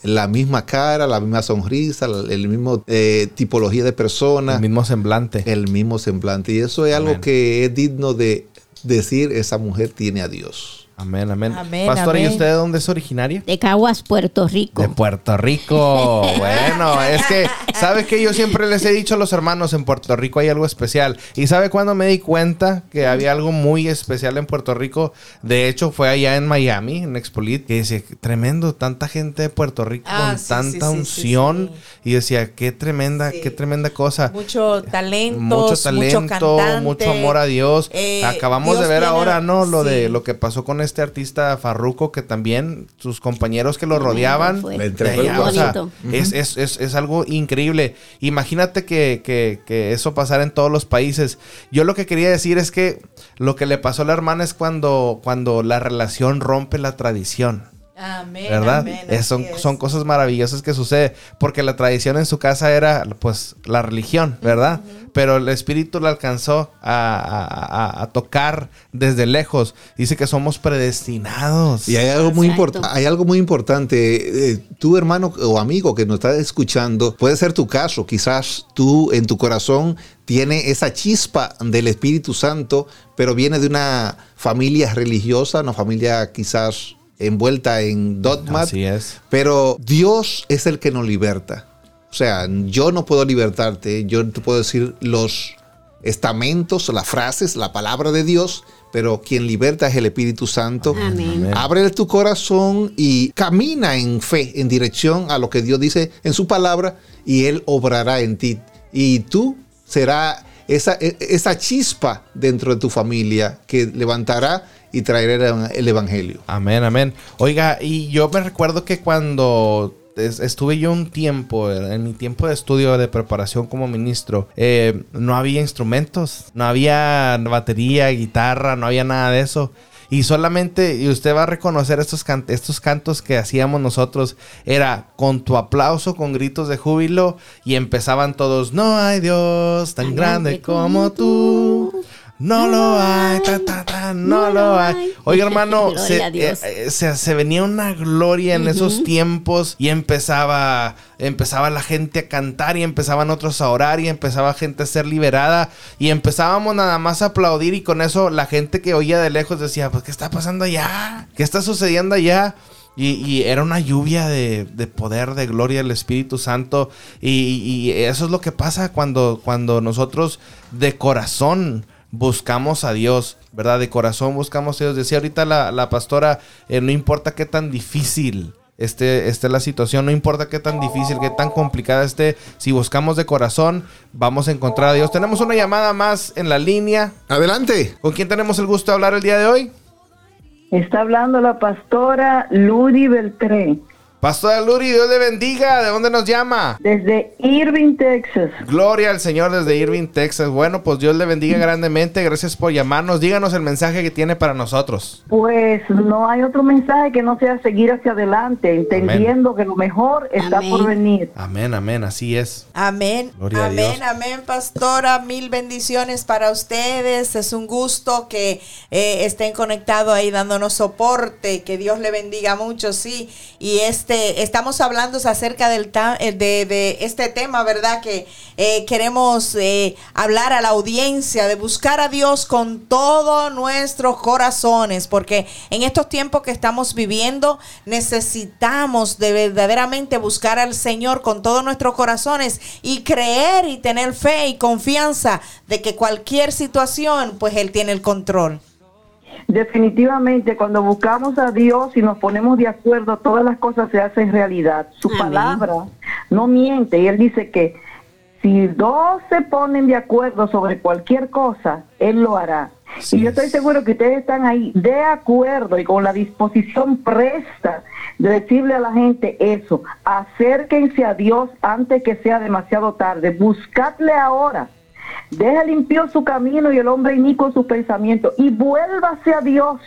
la misma cara, la misma sonrisa, la- el mismo eh, tipología de persona, El mismo semblante. el mismo semblante. Y eso es algo que es digno de decir esa mujer tiene a Dios. Amén, amén. Amén, Pastor, ¿y usted de dónde es originaria? De Caguas, Puerto Rico. De Puerto Rico. Bueno, es que, ¿sabe que Yo siempre les he dicho a los hermanos, en Puerto Rico hay algo especial. ¿Y sabe cuándo me di cuenta que había algo muy especial en Puerto Rico? De hecho, fue allá en Miami, en Expolit, que decía, tremendo, tanta gente de Puerto Rico Ah, con sí, tanta sí, sí, unción. sí, Y decía, qué tremenda, Sí. qué tremenda cosa. Mucho talento, mucho talento, mucho, cantante, mucho amor a Dios. Eh, Acabamos Dios de ver tiene- ahora, ¿no? Lo sí. de lo que pasó con este artista Farruco, que también sus compañeros que lo rodeaban. fue. Le entregó de el allá, o sea, es, es, es, es algo increíble. Imagínate que, que, que eso pasara en todos los países. Yo lo que quería decir es que lo que le pasó a la hermana es cuando, cuando la relación rompe la tradición. Amén, ¿verdad? amén, Es- son, es. son cosas maravillosas que sucede porque la tradición en su casa era pues la religión, ¿verdad? Pero el espíritu le alcanzó a, a- a- a tocar desde lejos. Dice que somos predestinados. Y hay algo muy Exacto. importante, hay algo muy importante. Eh, tu hermano o amigo que nos está escuchando, puede ser tu caso. Quizás tú en tu corazón tiene esa chispa del Espíritu Santo, pero viene de una familia religiosa, una familia quizás envuelta en dogmas. Así es. Pero Dios es el que nos liberta. sea, yo no puedo libertarte, yo te puedo decir los estamentos, las frases, la palabra de Dios, pero quien liberta es el Espíritu Santo. Amén. Abre tu corazón y camina en fe, en dirección a lo que Dios dice en su palabra y Él obrará en ti. Y tú será esa, e- esa chispa dentro de tu familia que levantará y traerá el Evangelio. Amén, amén. Oiga, y yo me recuerdo que cuando es- estuve yo un tiempo, en mi tiempo de estudio de preparación como ministro, eh, no había instrumentos, no había batería, guitarra, no había nada de eso. Y solamente, y usted va a reconocer estos, can- estos cantos que hacíamos nosotros, era con tu aplauso, con gritos de júbilo, y empezaban todos, no hay Dios tan grande como tú. No lo hay, ta, ta, ta, no lo hay. Oiga, hermano, se, eh, eh, se, se venía una gloria en esos tiempos y empezaba, empezaba la gente a cantar y empezaban otros a orar y empezaba gente a ser liberada y empezábamos nada más a aplaudir y con eso la gente que oía de lejos decía, pues, ¿qué está pasando allá? ¿Qué está sucediendo allá? Y, y era una lluvia de, de poder, de gloria del Espíritu Santo. Y, y eso es lo que pasa cuando, cuando nosotros de corazón buscamos a Dios, ¿verdad? De corazón buscamos a Dios. Decía ahorita la, la pastora, eh, no importa qué tan difícil esté, esté la situación, no importa qué tan difícil, qué tan complicada esté, si buscamos de corazón, vamos a encontrar a Dios. Tenemos una llamada más en la línea. Adelante. ¿Con quién tenemos el gusto de hablar el día de hoy? Está hablando la pastora Ludi Beltré, Pastora Luri, Dios le bendiga. ¿De dónde nos llama? desde Irving, Texas. Gloria al Señor desde Irving, Texas. Bueno, pues Dios le bendiga grandemente. Gracias por llamarnos. Díganos el mensaje que tiene para nosotros. Pues no hay otro mensaje que no sea seguir hacia adelante, entendiendo que lo mejor está Amén. por venir. Amén, amén. Así es. Amén. Gloria a amén, Dios. amén, pastora. Mil bendiciones para ustedes. Es un gusto que eh, estén conectados ahí dándonos soporte. Que Dios le bendiga mucho, sí. Y este, estamos hablando acerca del eh, de, de este tema, ¿verdad? Que eh, queremos eh, hablar a la audiencia de buscar a Dios con todos nuestros corazones, porque en estos tiempos que estamos viviendo necesitamos de verdaderamente buscar al Señor con todos nuestros corazones y creer y tener fe y confianza de que cualquier situación, pues Él tiene el control. Definitivamente, cuando buscamos a Dios y nos ponemos de acuerdo, todas las cosas se hacen realidad. Su Amén. palabra no miente y Él dice que si dos se ponen de acuerdo sobre cualquier cosa, Él lo hará. Y yo es. estoy seguro que ustedes están ahí de acuerdo y con la disposición presta de decirle a la gente eso. Acérquense a Dios antes que sea demasiado tarde. Buscadle ahora. Deja limpio su camino y el hombre inico sus pensamientos y vuélvase a Dios,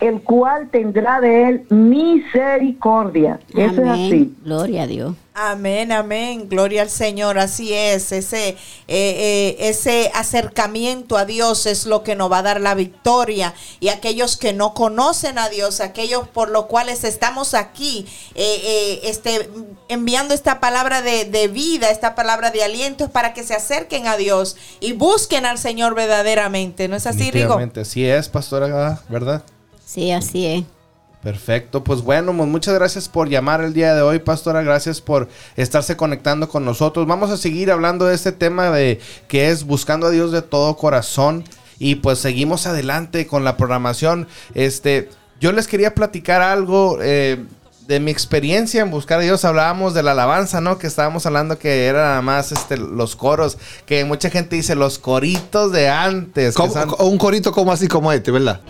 el cual tendrá de él misericordia. Eso es así. Gloria a Dios. Amén, amén. Gloria al Señor. Así es. Ese, eh, eh, ese acercamiento a Dios es lo que nos va a dar la victoria. Y aquellos que no conocen a Dios, aquellos por los cuales estamos aquí, eh, eh, este, enviando esta palabra de, de vida, esta palabra de aliento, es para que se acerquen a Dios y busquen al Señor verdaderamente. ¿No es así, Rigo? Así es, pastora, ¿verdad? Sí, así es. Perfecto, pues bueno, pues muchas gracias por llamar el día de hoy, pastora, gracias por estarse conectando con nosotros. Vamos a seguir hablando de este tema de que es buscando a Dios de todo corazón y pues seguimos adelante con la programación. Este, yo les quería platicar algo eh, de mi experiencia en buscar a Dios. Hablábamos de la alabanza, ¿no? Que estábamos hablando que era nada más este, los coros, que mucha gente dice los coritos de antes. que son- un corito como así como este, ¿verdad?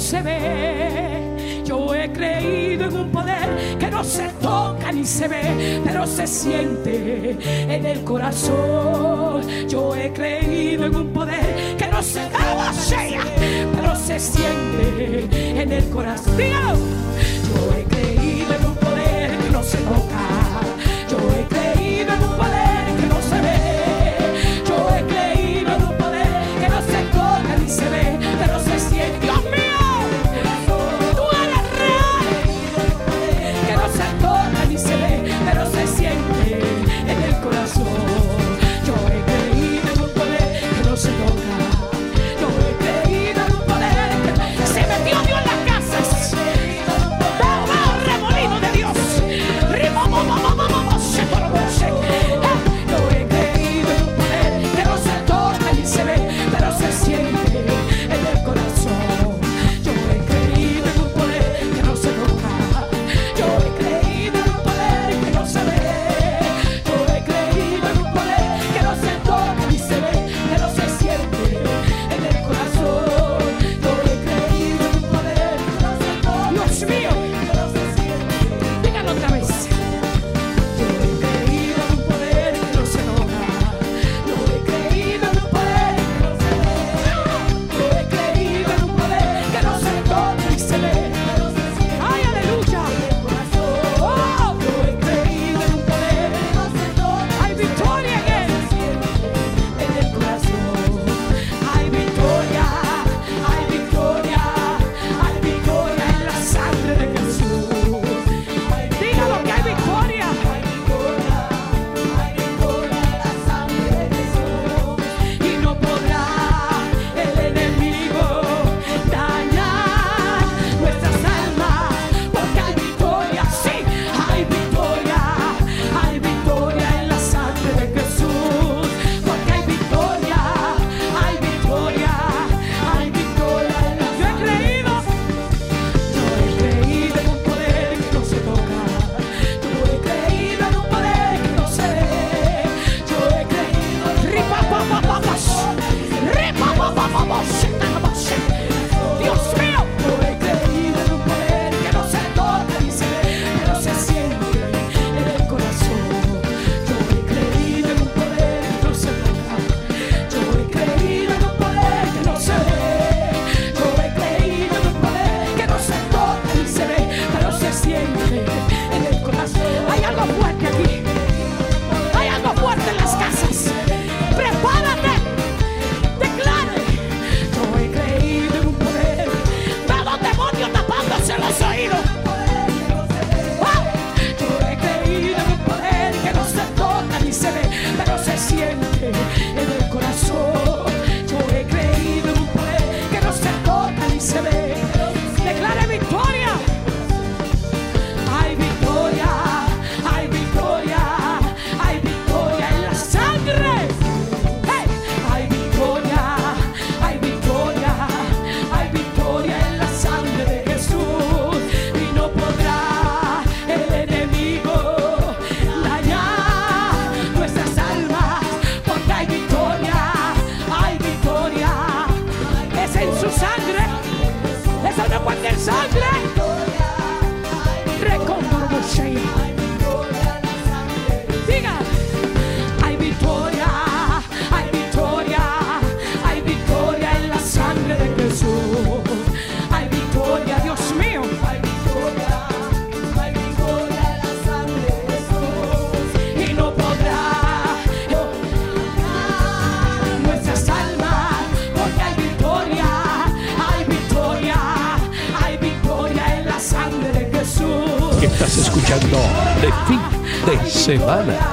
se ve. Yo he creído en un poder que no se toca ni se ve, pero se siente en el corazón. Yo he creído en un poder que no se da, pero se siente en el corazón. semana.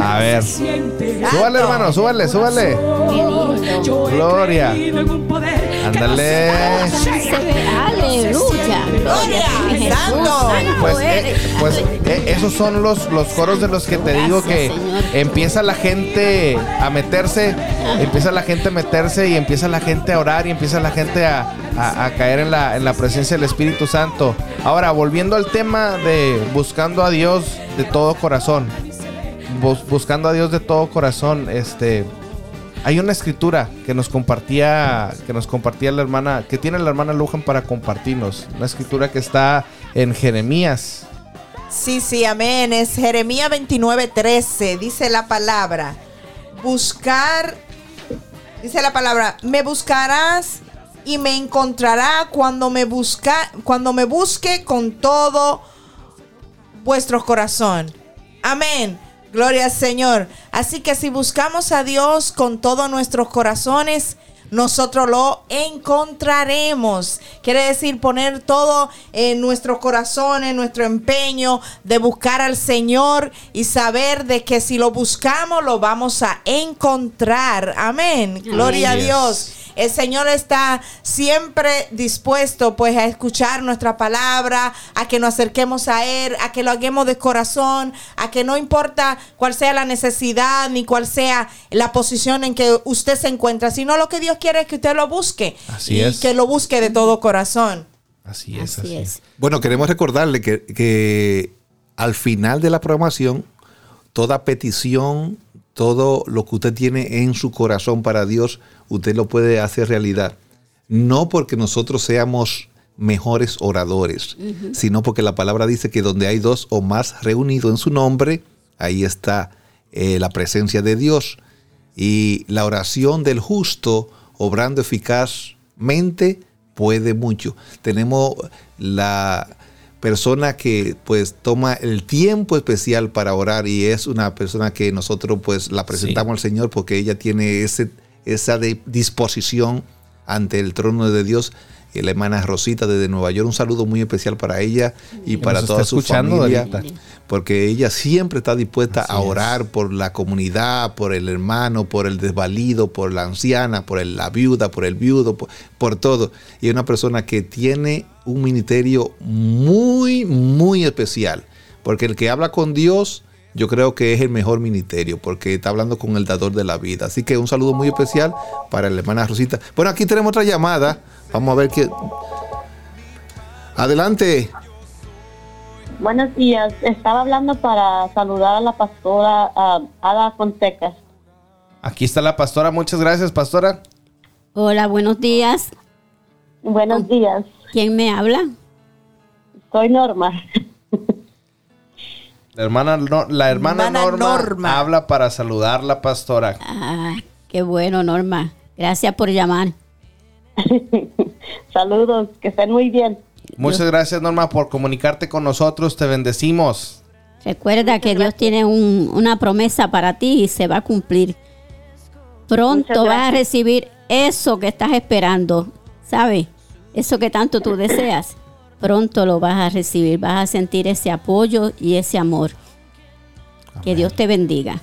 A ver. Súbale, hermano, súbale, súbale. Gloria. Ándale. Aleluya. Gloria. Santo Pues, eh, pues eh, esos son los, los coros de los que te digo que empieza la gente a meterse, empieza la gente a meterse y empieza la gente a orar y empieza la gente a, a- a caer en la, en la presencia del Espíritu Santo. Ahora, volviendo al tema de buscando a Dios de todo corazón, buscando a Dios de todo corazón, este... Hay una escritura que nos compartía, que nos compartía la hermana, que tiene la hermana Lujan para compartirnos. Una escritura que está en Jeremías. Sí, sí, amén. Es Jeremías 29, 13. Dice la palabra. Buscar. Dice la palabra. Me buscarás y me encontrará cuando me busca, cuando me busque con todo vuestro corazón. Amén. Gloria al Señor. Así que si buscamos a Dios con todos nuestros corazones, nosotros lo encontraremos. Quiere decir poner todo en nuestro corazón, en nuestro empeño de buscar al Señor y saber de que si lo buscamos lo vamos a encontrar. Amén. Gloria a. Dios. El Señor está siempre dispuesto pues a escuchar nuestra palabra, a que nos acerquemos a Él, a que lo hagamos de corazón, a que no importa cuál sea la necesidad ni cuál sea la posición en que usted se encuentra, sino lo que Dios quiere es que usted lo busque Así y es. que lo busque de todo corazón. Así es, así, es. Bueno, queremos recordarle que, que al final de la programación, toda petición, todo lo que usted tiene en su corazón para Dios, usted lo puede hacer realidad. No porque nosotros seamos mejores oradores, sino porque la palabra dice que donde hay dos o más reunidos en su nombre, ahí está eh, la presencia de Dios. Y la oración del justo, obrando eficazmente, puede mucho. Tenemos la persona que pues toma el tiempo especial para orar y es una persona que nosotros pues la presentamos al Señor porque ella tiene ese, esa de- disposición ante el trono de Dios. La hermana Rosita desde Nueva York, un saludo muy especial para ella y para toda su familia, ahorita. porque ella siempre está dispuesta a es. orar por la comunidad, por el hermano, por el desvalido, por la anciana, por el- la viuda, por el viudo, por, por todo. Y es una persona que tiene un ministerio muy, muy especial, porque el que habla con Dios, yo creo que es el mejor ministerio, porque está hablando con el dador de la vida. Así que un saludo muy especial para la hermana Rosita. Bueno, aquí tenemos otra llamada. Vamos a ver qué. Adelante. Buenos días. Estaba hablando para saludar a la pastora Ada Fonseca. Aquí está la pastora. Muchas gracias, pastora. Hola, buenos días. Buenos días. ¿Quién me habla? Soy Norma. La hermana, No- la hermana Hermana Norma, Norma. habla para saludar la pastora. Ah, qué bueno, Norma. Gracias por llamar. Saludos, que estén muy bien. Muchas gracias, Norma, por comunicarte con nosotros. Te bendecimos. Recuerda que Dios tiene un- una promesa para ti y se va a cumplir. Pronto vas a recibir eso que estás esperando, ¿sabes? Eso que tanto tú deseas. Pronto lo vas a recibir, vas a sentir ese apoyo y ese amor. Que Dios te bendiga.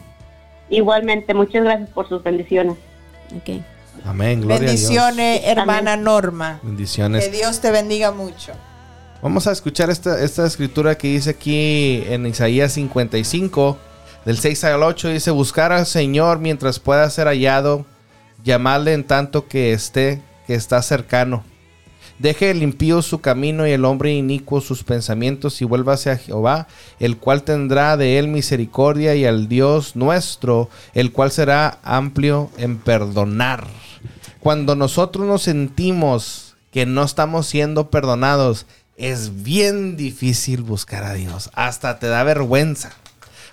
Igualmente, muchas gracias por sus bendiciones. Ok. Amén. Gloria a Dios. Bendiciones, hermana Norma. Bendiciones. Que Dios te bendiga mucho. Vamos a escuchar esta, esta escritura que dice aquí en Isaías 55, del 6 al 8. Dice, buscar al Señor mientras pueda ser hallado, llamarle en tanto que esté, que está cercano. Deje el impío su camino y el hombre inicuo sus pensamientos y vuélvase a Jehová, el cual tendrá de él misericordia y al Dios nuestro, el cual será amplio en perdonar. Cuando nosotros nos sentimos que no estamos siendo perdonados, es bien difícil buscar a Dios. Hasta te da vergüenza.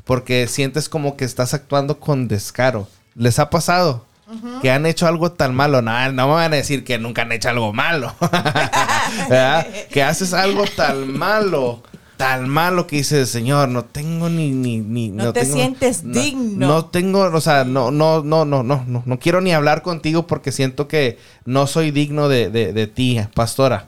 Porque sientes como que estás actuando con descaro. ¿Les ha pasado? Que han hecho algo tan malo. No, no me van a decir que nunca han hecho algo malo. Que haces algo tan malo. Tan malo que dices, Señor, no tengo ni... ni, ni No te tengo- sientes no- digno. No tengo, o sea, no, no, no, no, no, no, no quiero ni hablar contigo porque siento que no soy digno de, de, de ti, pastora.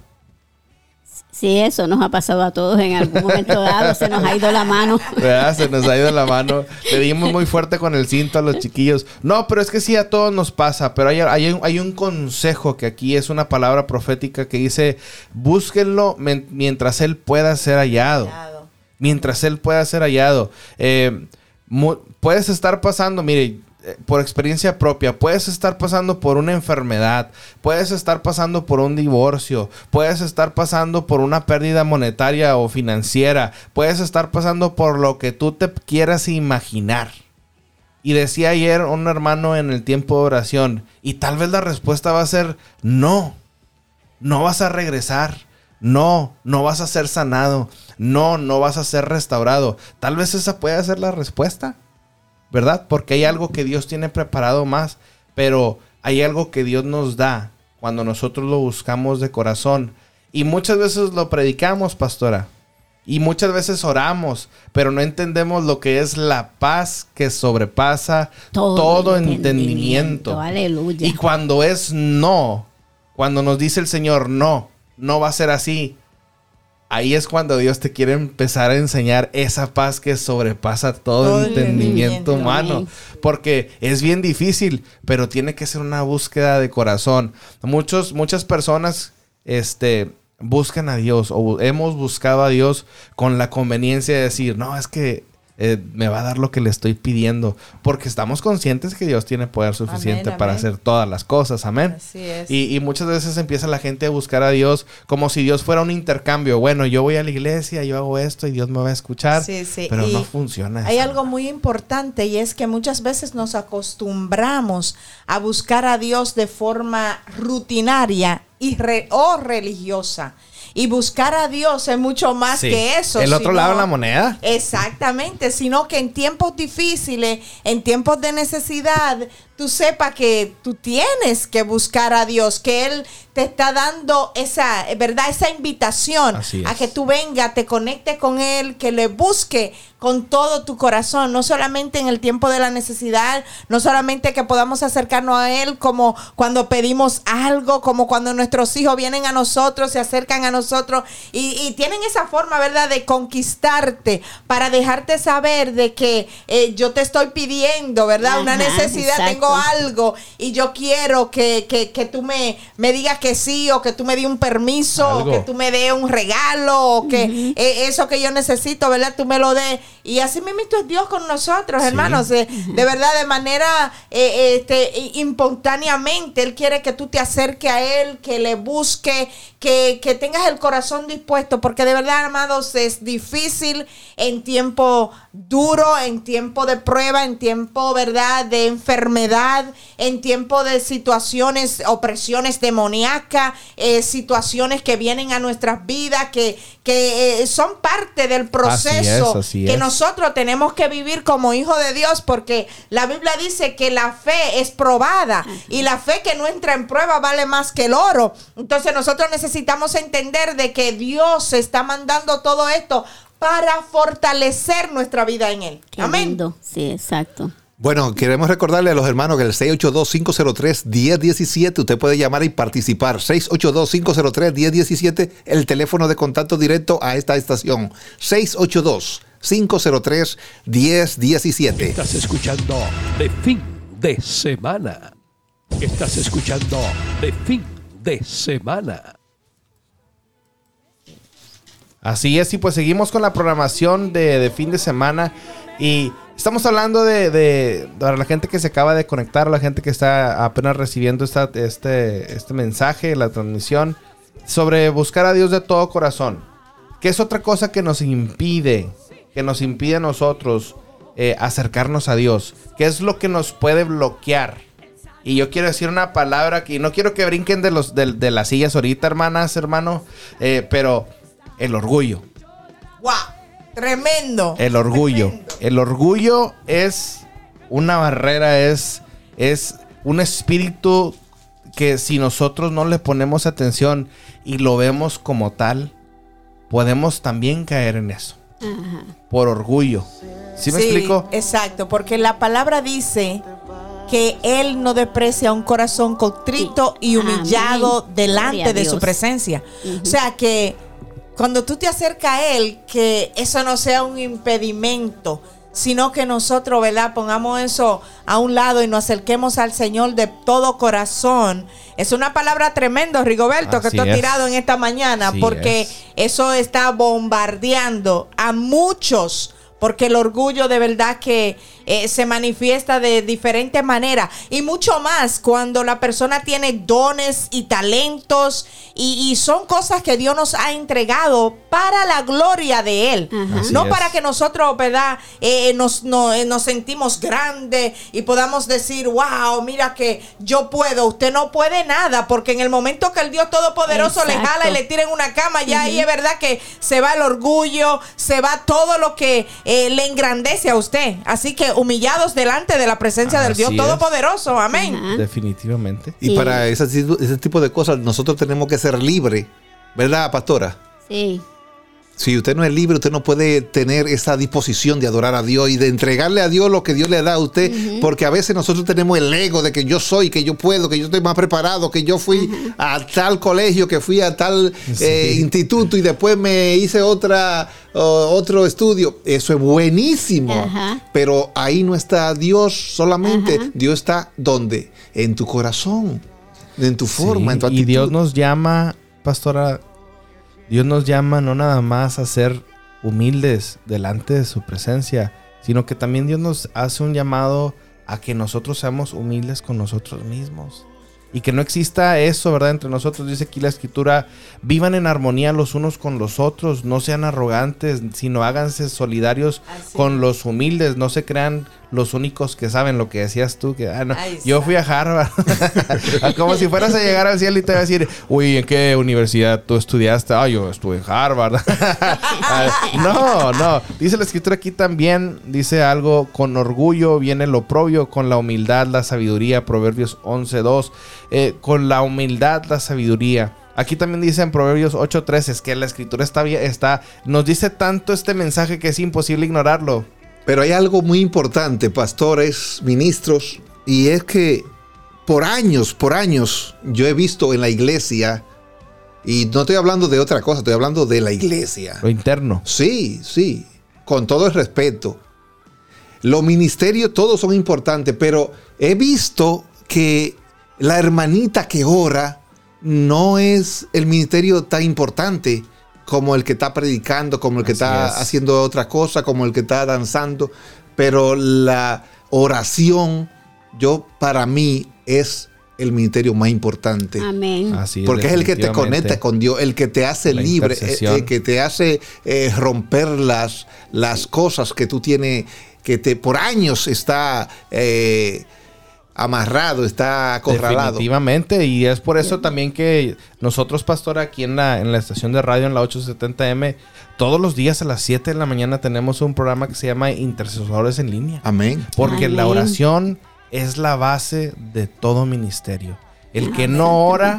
Sí, eso nos ha pasado a todos en algún momento dado, se nos ha ido la mano. ¿Verdad? Se nos ha ido la mano. Le dimos muy fuerte con el cinto a los chiquillos. No, pero es que sí, a todos nos pasa. Pero hay, hay, un, hay un consejo que aquí es una palabra profética que dice, búsquenlo mientras él pueda ser hallado. Mientras él pueda ser hallado. Eh, puedes estar pasando, mire, por experiencia propia, puedes estar pasando por una enfermedad, puedes estar pasando por un divorcio, puedes estar pasando por una pérdida monetaria o financiera, puedes estar pasando por lo que tú te quieras imaginar. Y decía ayer un hermano en el tiempo de oración, y tal vez la respuesta va a ser no, no vas a regresar, no, no vas a ser sanado, no, no vas a ser restaurado. Tal vez esa pueda ser la respuesta. ¿Verdad? Porque hay algo que Dios tiene preparado más, pero hay algo que Dios nos da cuando nosotros lo buscamos de corazón. Y muchas veces lo predicamos, pastora. Y muchas veces oramos, pero no entendemos lo que es la paz que sobrepasa todo, entendimiento. Aleluya. Y cuando es no, cuando nos dice el Señor no, no va a ser así. Ahí es cuando Dios te quiere empezar a enseñar esa paz que sobrepasa todo, Todo entendimiento humano. Porque es bien difícil, pero tiene que ser una búsqueda de corazón. Muchos, muchas personas, este, buscan a Dios o hemos buscado a Dios con la conveniencia de decir, no, es que eh, me va a dar lo que le estoy pidiendo. Porque estamos conscientes que Dios tiene poder suficiente Amén, para amén. hacer todas las cosas. Amén. Así es. Y, y muchas veces empieza la gente a buscar a Dios como si Dios fuera un intercambio. Bueno, yo voy a la iglesia, yo hago esto y Dios me va a escuchar. Sí, sí, Pero y no funciona. Hay algo muy importante y es que muchas veces nos acostumbramos a buscar a Dios de forma rutinaria y re- o religiosa. Y buscar a Dios es mucho más Sí. que eso. El otro sino- lado de la moneda. Exactamente, sino que en tiempos difíciles, en tiempos de necesidad, tú sepas que tú tienes que buscar a Dios, que Él te está dando esa, ¿verdad? Esa invitación a que tú venga, te conecte con Él, que le busque con todo tu corazón, no solamente en el tiempo de la necesidad, no solamente que podamos acercarnos a Él como cuando pedimos algo, como cuando nuestros hijos vienen a nosotros, se acercan a nosotros y, y tienen esa forma, ¿verdad?, de conquistarte para dejarte saber de que eh, yo te estoy pidiendo, ¿verdad? Una necesidad, exacto. Algo y yo quiero que, que- que tú me, me digas que sí o que tú me des un permiso o que tú me des un regalo o que eh, eso que yo necesito, ¿verdad? Tú me lo des. Y así mismo es Dios con nosotros, Sí. hermanos. eh, De verdad, de manera eh, este, espontáneamente. Él quiere que tú te acerques a Él, que le busque, que, que tengas el corazón dispuesto. Porque de verdad, amados, es difícil en tiempo duro, en tiempo de prueba, en tiempo, ¿verdad?, de enfermedad, en tiempo de situaciones, opresiones demoníacas, eh, situaciones que vienen a nuestras vidas, que, que eh, son parte del proceso así que es. nosotros tenemos que vivir como hijos de Dios, porque la Biblia dice que la fe es probada y la fe que no entra en prueba vale más que el oro. Entonces nosotros necesitamos entender de que Dios está mandando todo esto para fortalecer nuestra vida en Él. Qué Amén. lindo. Sí, exacto. Bueno, queremos recordarle a los hermanos que el 682-503-1017, usted puede llamar y participar. 682-503-1017, el teléfono de contacto directo a esta estación. 682-503-1017. Estás escuchando de fin de semana. Estás escuchando de fin de semana. Así es, y pues seguimos con la programación de, fin de semana. Y estamos hablando de, la gente que se acaba de conectar, la gente que está apenas recibiendo esta, este, este mensaje, la transmisión, sobre buscar a Dios de todo corazón. Que es otra cosa que nos impide, que nos impide a nosotros eh, acercarnos a Dios. Que es lo que nos puede bloquear. Y yo quiero decir una palabra que no quiero que brinquen de, los, de, de las sillas ahorita, hermanas, hermano. eh, pero el orgullo. ¡Wow! Tremendo. El orgullo. El orgullo es una barrera, es, es un espíritu que si nosotros no le ponemos atención y lo vemos como tal, podemos también caer en eso. Ajá. Por orgullo. ¿Sí me explico? Exacto, porque la palabra dice que Él no desprecia un corazón contrito y humillado Amén. delante de su presencia. O sea que cuando tú te acercas a Él, que eso no sea un impedimento, sino que nosotros, ¿verdad? Pongamos eso a un lado y nos acerquemos al Señor de todo corazón. Es una palabra tremenda, Rigoberto, que tú has tirado en esta mañana, Así porque es. eso está bombardeando a muchos. Porque el orgullo de verdad que eh, se manifiesta de diferentes maneras. Y mucho más cuando la persona tiene dones y talentos. Y, y son cosas que Dios nos ha entregado para la gloria de Él. No es. para que nosotros, ¿verdad? Eh, nos, no- eh, nos sentimos grandes y podamos decir, wow, mira que yo puedo. Usted no puede nada. Porque en el momento que el Dios Todopoderoso le jala y le tira en una cama, ya ahí es verdad que se va el orgullo, se va todo lo que eh, le engrandece a usted. Así que humillados delante de la presencia del Dios. Todopoderoso. Amén. Definitivamente. Y para ese, tipo- ese tipo de cosas nosotros tenemos que ser libres, ¿verdad, pastora? Sí. Si usted no es libre, usted no puede tener esa disposición de adorar a Dios y de entregarle a Dios lo que Dios le da a usted, porque a veces nosotros tenemos el ego de que yo soy, que yo puedo, que yo estoy más preparado, que yo fui a tal colegio, que fui a tal eh, instituto y después me hice otra otro estudio. Eso es buenísimo, pero ahí no está Dios solamente, Dios está donde, en tu corazón, en tu forma, Sí, en tu y. Dios nos llama, pastora, Dios nos llama no nada más a ser humildes delante de su presencia, sino que también Dios nos hace un llamado a que nosotros seamos humildes con nosotros mismos. Y que no exista eso, ¿verdad? Entre nosotros, dice aquí la escritura, vivan en armonía los unos con los otros, no sean arrogantes, sino háganse solidarios con los humildes, no se crean los únicos que saben lo que decías tú, que ah, no, yo fui a Harvard. Como si fueras a llegar al cielo y te va a decir, uy, ¿en qué universidad tú estudiaste? Ah, yo estuve en Harvard. No, no. Dice la escritura aquí también, dice algo, con orgullo viene lo propio, con la humildad, la sabiduría, Proverbios 11.2, eh, con la humildad, la sabiduría. Aquí también dice en Proverbios 8.3, es que la escritura está, bien- está, nos dice tanto este mensaje que es imposible ignorarlo. Pero hay algo muy importante, pastores, ministros, y es que por años, por años, yo he visto en la iglesia, y no estoy hablando de otra cosa, estoy hablando de la iglesia. Lo interno. Sí, sí, con todo el respeto. Los ministerios todos son importantes, pero he visto que la hermanita que ora no es el ministerio tan importante como el que está predicando, como el que Así está es. haciendo otra cosa, como el que está danzando, pero la oración, yo para mí es el ministerio más importante. Amén. Así Porque es el que te conecta con Dios, el que te hace La libre, el, el que te hace eh, romper las, las cosas que tú tienes, que te por años está eh, amarrado, está acorralado. Definitivamente, y es por eso también que nosotros, pastor, aquí en la, en la estación de radio, en la 870M, todos los días a las 7 de la mañana tenemos un programa que se llama Intercesores en línea. Amén. Porque la oración es la base de todo ministerio. El que no ora,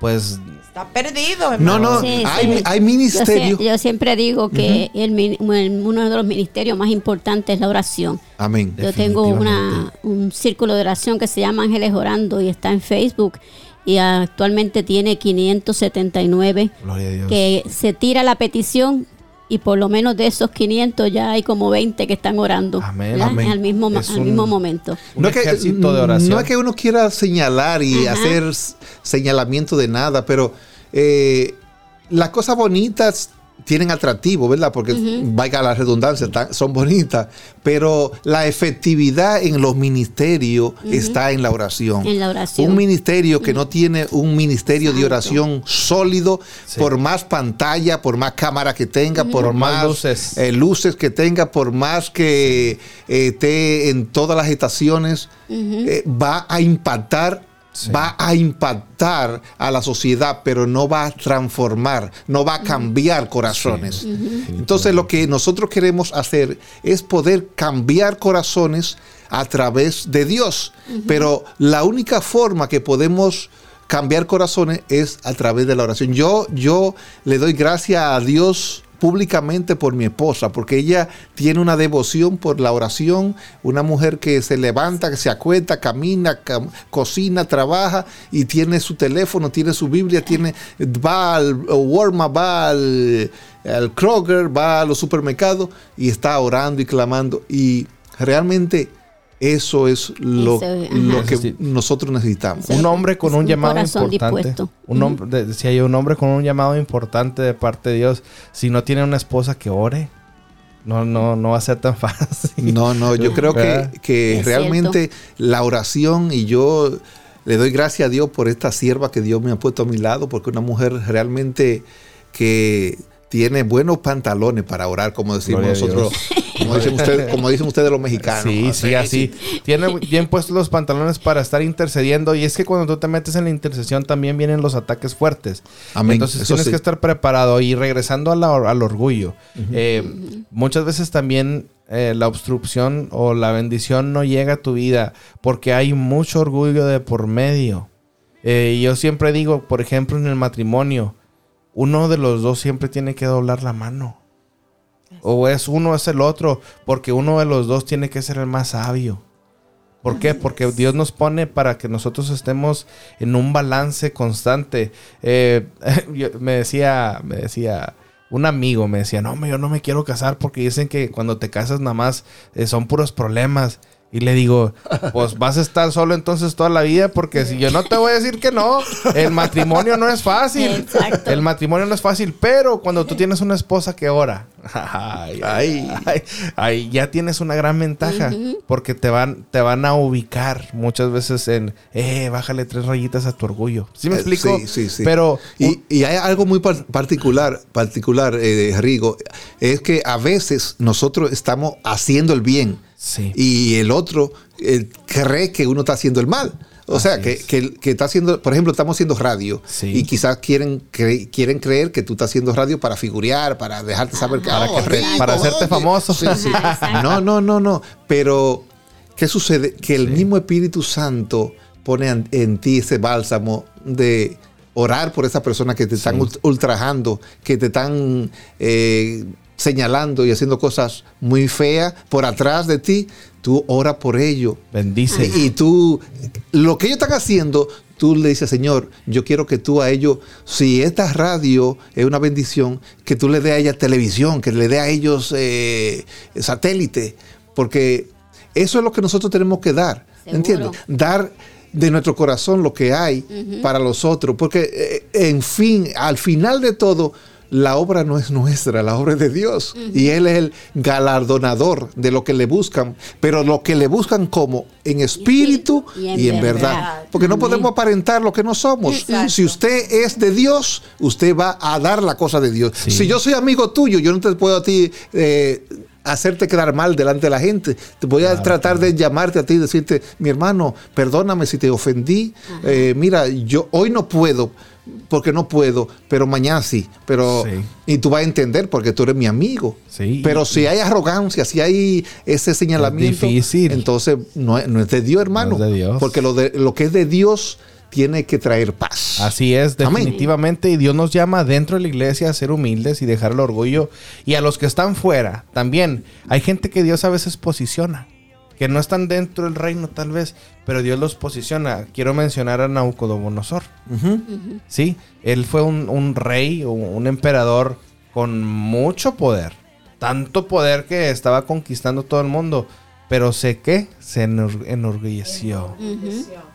pues Está perdido, No, hermano. no, Sí, hay, sí. hay Yo, ministerio. sie- yo siempre digo que el uno de los ministerios más importantes es la oración. Amén. Yo tengo una, un círculo de oración que se llama Ángeles Orando y está en Facebook y actualmente tiene 579 Gloria a Dios. que se tira la petición y por lo menos de esos 500 ya hay como 20 que están orando Amén, amén. al mismo Es al un- mismo momento. no es, que, ejército de oración. no es que uno quiera señalar y Ajá. hacer señalamiento de nada, pero eh, las cosas bonitas tienen atractivo, ¿verdad? Porque, vaya la redundancia, tan- son bonitas, pero la efectividad en los ministerios está en la oración. En la oración. Un ministerio que no tiene un ministerio de oración sólido, Sí. por más pantalla, por más cámara que tenga, por, Por más más luces. eh, luces que tenga, por más que eh, esté en todas las estaciones, eh, va a impactar. Sí. Va a impactar a la sociedad, pero no va a transformar, no va a cambiar corazones. Entonces lo que nosotros queremos hacer es poder cambiar corazones a través de Dios. Pero la única forma que podemos cambiar corazones es a través de la oración. Yo, yo le doy gracias a Dios públicamente por mi esposa, porque ella tiene una devoción por la oración, una mujer que se levanta, que se acuesta, camina, cam- cocina, trabaja y tiene su teléfono, tiene su Biblia, tiene, va al Walmart, va al, al Kroger, va a los supermercados y está orando y clamando. Y realmente eso es lo, Eso, lo que nosotros necesitamos. Un hombre con un un llamado importante. dispuesto. Un hombre, de- si hay un hombre con un llamado importante de parte de Dios, si no tiene una esposa que ore, no, no, no va a ser tan fácil. No, no, yo creo que, ¿Verdad? que realmente la oración y yo le doy gracias a Dios por esta sierva que Dios me ha puesto a mi lado, porque una mujer realmente que tiene buenos pantalones para orar, como decimos Gloria nosotros, como dicen ustedes, como dicen ustedes los mexicanos. Sí, sí, así. Tiene bien puestos los pantalones para estar intercediendo. Y es que cuando tú te metes en la intercesión también vienen los ataques fuertes. Amén. Entonces Eso tienes sí. que estar preparado. Y regresando a la- al orgullo, eh, muchas veces también eh, la obstrucción o la bendición no llega a tu vida porque hay mucho orgullo de por medio. Eh, y yo siempre digo, por ejemplo, en el matrimonio, uno de los dos siempre tiene que doblar la mano. O es uno es el otro, porque uno de los dos tiene que ser el más sabio. ¿Por qué? Porque Dios nos pone para que nosotros estemos en un balance constante. Eh, me decía, me decía, un amigo me decía, no, yo no me quiero casar porque dicen que cuando te casas nada más eh, son puros problemas. Y le digo, pues vas a estar solo entonces toda la vida porque si yo no te voy a decir que no, el matrimonio no es fácil. Exacto. El matrimonio no es fácil, pero cuando tú tienes una esposa que ora, ay, ay, ay, ay, ya tienes una gran ventaja porque te van, te van a ubicar muchas veces en, eh, bájale tres rayitas a tu orgullo. ¿Sí me Eh, explico? Sí, sí, sí. Pero y, y hay algo muy par- particular, particular, eh, Rigo, es que a veces nosotros estamos haciendo el bien Sí. y el otro eh, cree que uno está haciendo el mal. O sea, que, es. que- que está haciendo, por ejemplo, estamos haciendo radio Sí. y quizás quieren, cre- quieren creer que tú estás haciendo radio para figurear, para dejarte saber que, Para "Oh, que te- Rigo, para hacerte oye". famoso. Sí, sí. No, no, no, no. Pero, ¿qué sucede? Que el mismo Espíritu Santo pone en, en ti ese bálsamo de orar por esa persona que te están ultrajando, que te están eh, señalando y haciendo cosas muy feas por atrás de ti. Tú ora por ello. bendice. Y tú, lo que ellos están haciendo, tú le dices, Señor, yo quiero que tú a ellos, si esta radio es una bendición, que tú le dé a ella televisión, que le dé a ellos eh, satélite, porque eso es lo que nosotros tenemos que dar, Seguro. ¿entiendes? Dar de nuestro corazón lo que hay para los otros, porque eh, en fin, al final de todo, la obra no es nuestra, la obra es de Dios. Y Él es el galardonador de lo que le buscan, pero lo que le buscan como en espíritu y en, y en verdad. verdad. Porque no podemos aparentar lo que no somos. Exacto. Si usted es de Dios, usted va a dar la cosa de Dios. Sí. Si yo soy amigo tuyo, yo no te puedo a ti... eh, hacerte quedar mal delante de la gente. Te voy a tratar de llamarte a ti y decirte, mi hermano, perdóname si te ofendí. Eh, mira, yo hoy no puedo porque no puedo, pero mañana sí. Pero Sí. y tú vas a entender porque tú eres mi amigo. Sí. Pero si hay arrogancia, si hay ese señalamiento, difícil. entonces no, es- no es de Dios, hermano. No es de Dios. Porque lo, de, lo que es de Dios tiene que traer paz. Así es, Amén. definitivamente. Y Dios nos llama dentro de la iglesia a ser humildes y dejar el orgullo. Y a los que están fuera, también. Hay gente que Dios a veces posiciona. Que no están dentro del reino, tal vez. Pero Dios los posiciona. Quiero mencionar a Nabucodonosor. Ujú. Sí, él fue un, un rey, un, un emperador con mucho poder. Tanto poder que estaba conquistando todo el mundo. Pero sé que se enor- enorgulleció.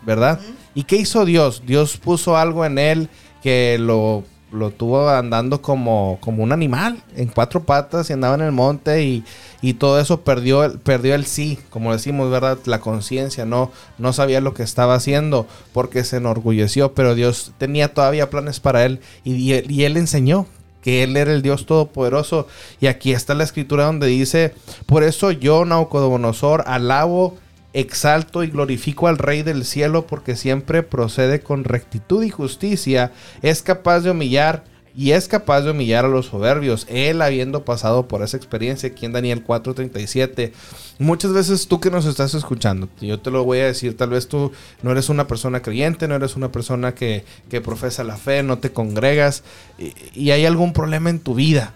¿Verdad? ¿Y qué hizo Dios? Dios puso algo en él que lo, lo tuvo andando como, como un animal, en cuatro patas y andaba en el monte y, y todo eso perdió, el- perdió el sí, como decimos, ¿verdad? La conciencia, no, no sabía lo que estaba haciendo porque se enorgulleció, pero Dios tenía todavía planes para él y, y él enseñó que él era el Dios todopoderoso y aquí está la escritura donde dice, por eso yo, Naucodonosor, alabo exalto y glorifico al Rey del cielo porque siempre procede con rectitud y justicia, es capaz de humillar y es capaz de humillar a los soberbios, él habiendo pasado por esa experiencia aquí en Daniel 4:37. Muchas veces tú que nos estás escuchando, yo te lo voy a decir, tal vez tú no eres una persona creyente, no eres una persona que, que profesa la fe, no te congregas y, y hay algún problema en tu vida.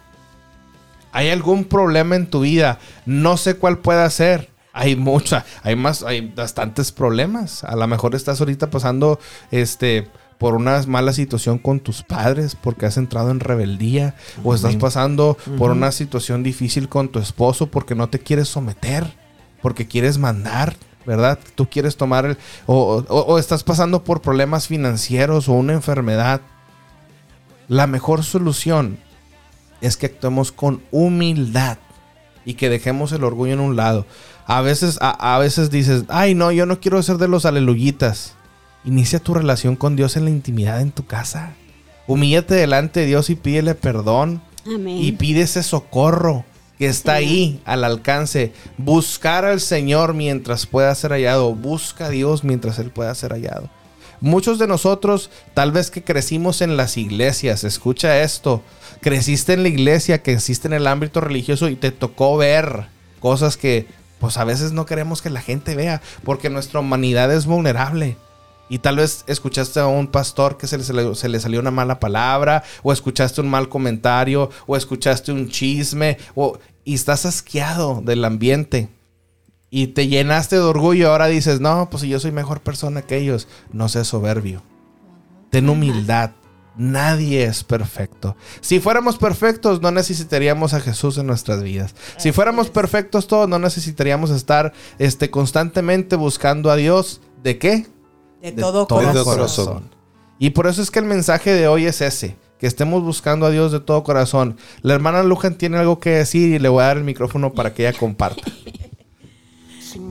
¿Hay algún problema en tu vida? No sé cuál pueda ser. Hay mucha, hay más, hay bastantes problemas. A lo mejor estás ahorita pasando este por una mala situación con tus padres porque has entrado en rebeldía o estás pasando por una situación difícil con tu esposo porque no te quieres someter, porque quieres mandar, ¿verdad? Tú quieres tomar el o, o- o estás pasando por problemas financieros o una enfermedad. La mejor solución es que actuemos con humildad y que dejemos el orgullo en un lado. A veces, a, a veces dices, ay no, yo no quiero ser de los aleluyitas. Inicia tu relación con Dios en la intimidad en tu casa. Humíllate delante de Dios y pídele perdón. Amén. Y pide ese socorro que está ahí al alcance. Buscar al Señor mientras pueda ser hallado. Busca a Dios mientras Él pueda ser hallado. Muchos de nosotros, tal vez que crecimos en las iglesias, escucha esto, creciste en la iglesia, que existe en el ámbito religioso y te tocó ver cosas que pues a veces no queremos que la gente vea, porque nuestra humanidad es vulnerable. Y tal vez escuchaste a un pastor que se le, se le- salió una mala palabra, o escuchaste un mal comentario, o escuchaste un chisme, o, y estás asqueado del ambiente. Y te llenaste de orgullo, ahora dices, no, pues si yo soy mejor persona que ellos, no seas soberbio. Ten humildad. Nadie es perfecto. Si fuéramos perfectos, no necesitaríamos a Jesús en nuestras vidas. Si fuéramos perfectos todos, no necesitaríamos estar este, constantemente buscando a Dios. ¿De qué? De todo corazón. Y por eso es que el mensaje de hoy es ese. Que estemos buscando a Dios de todo corazón. La hermana Lujan tiene algo que decir y le voy a dar el micrófono para que ella comparta.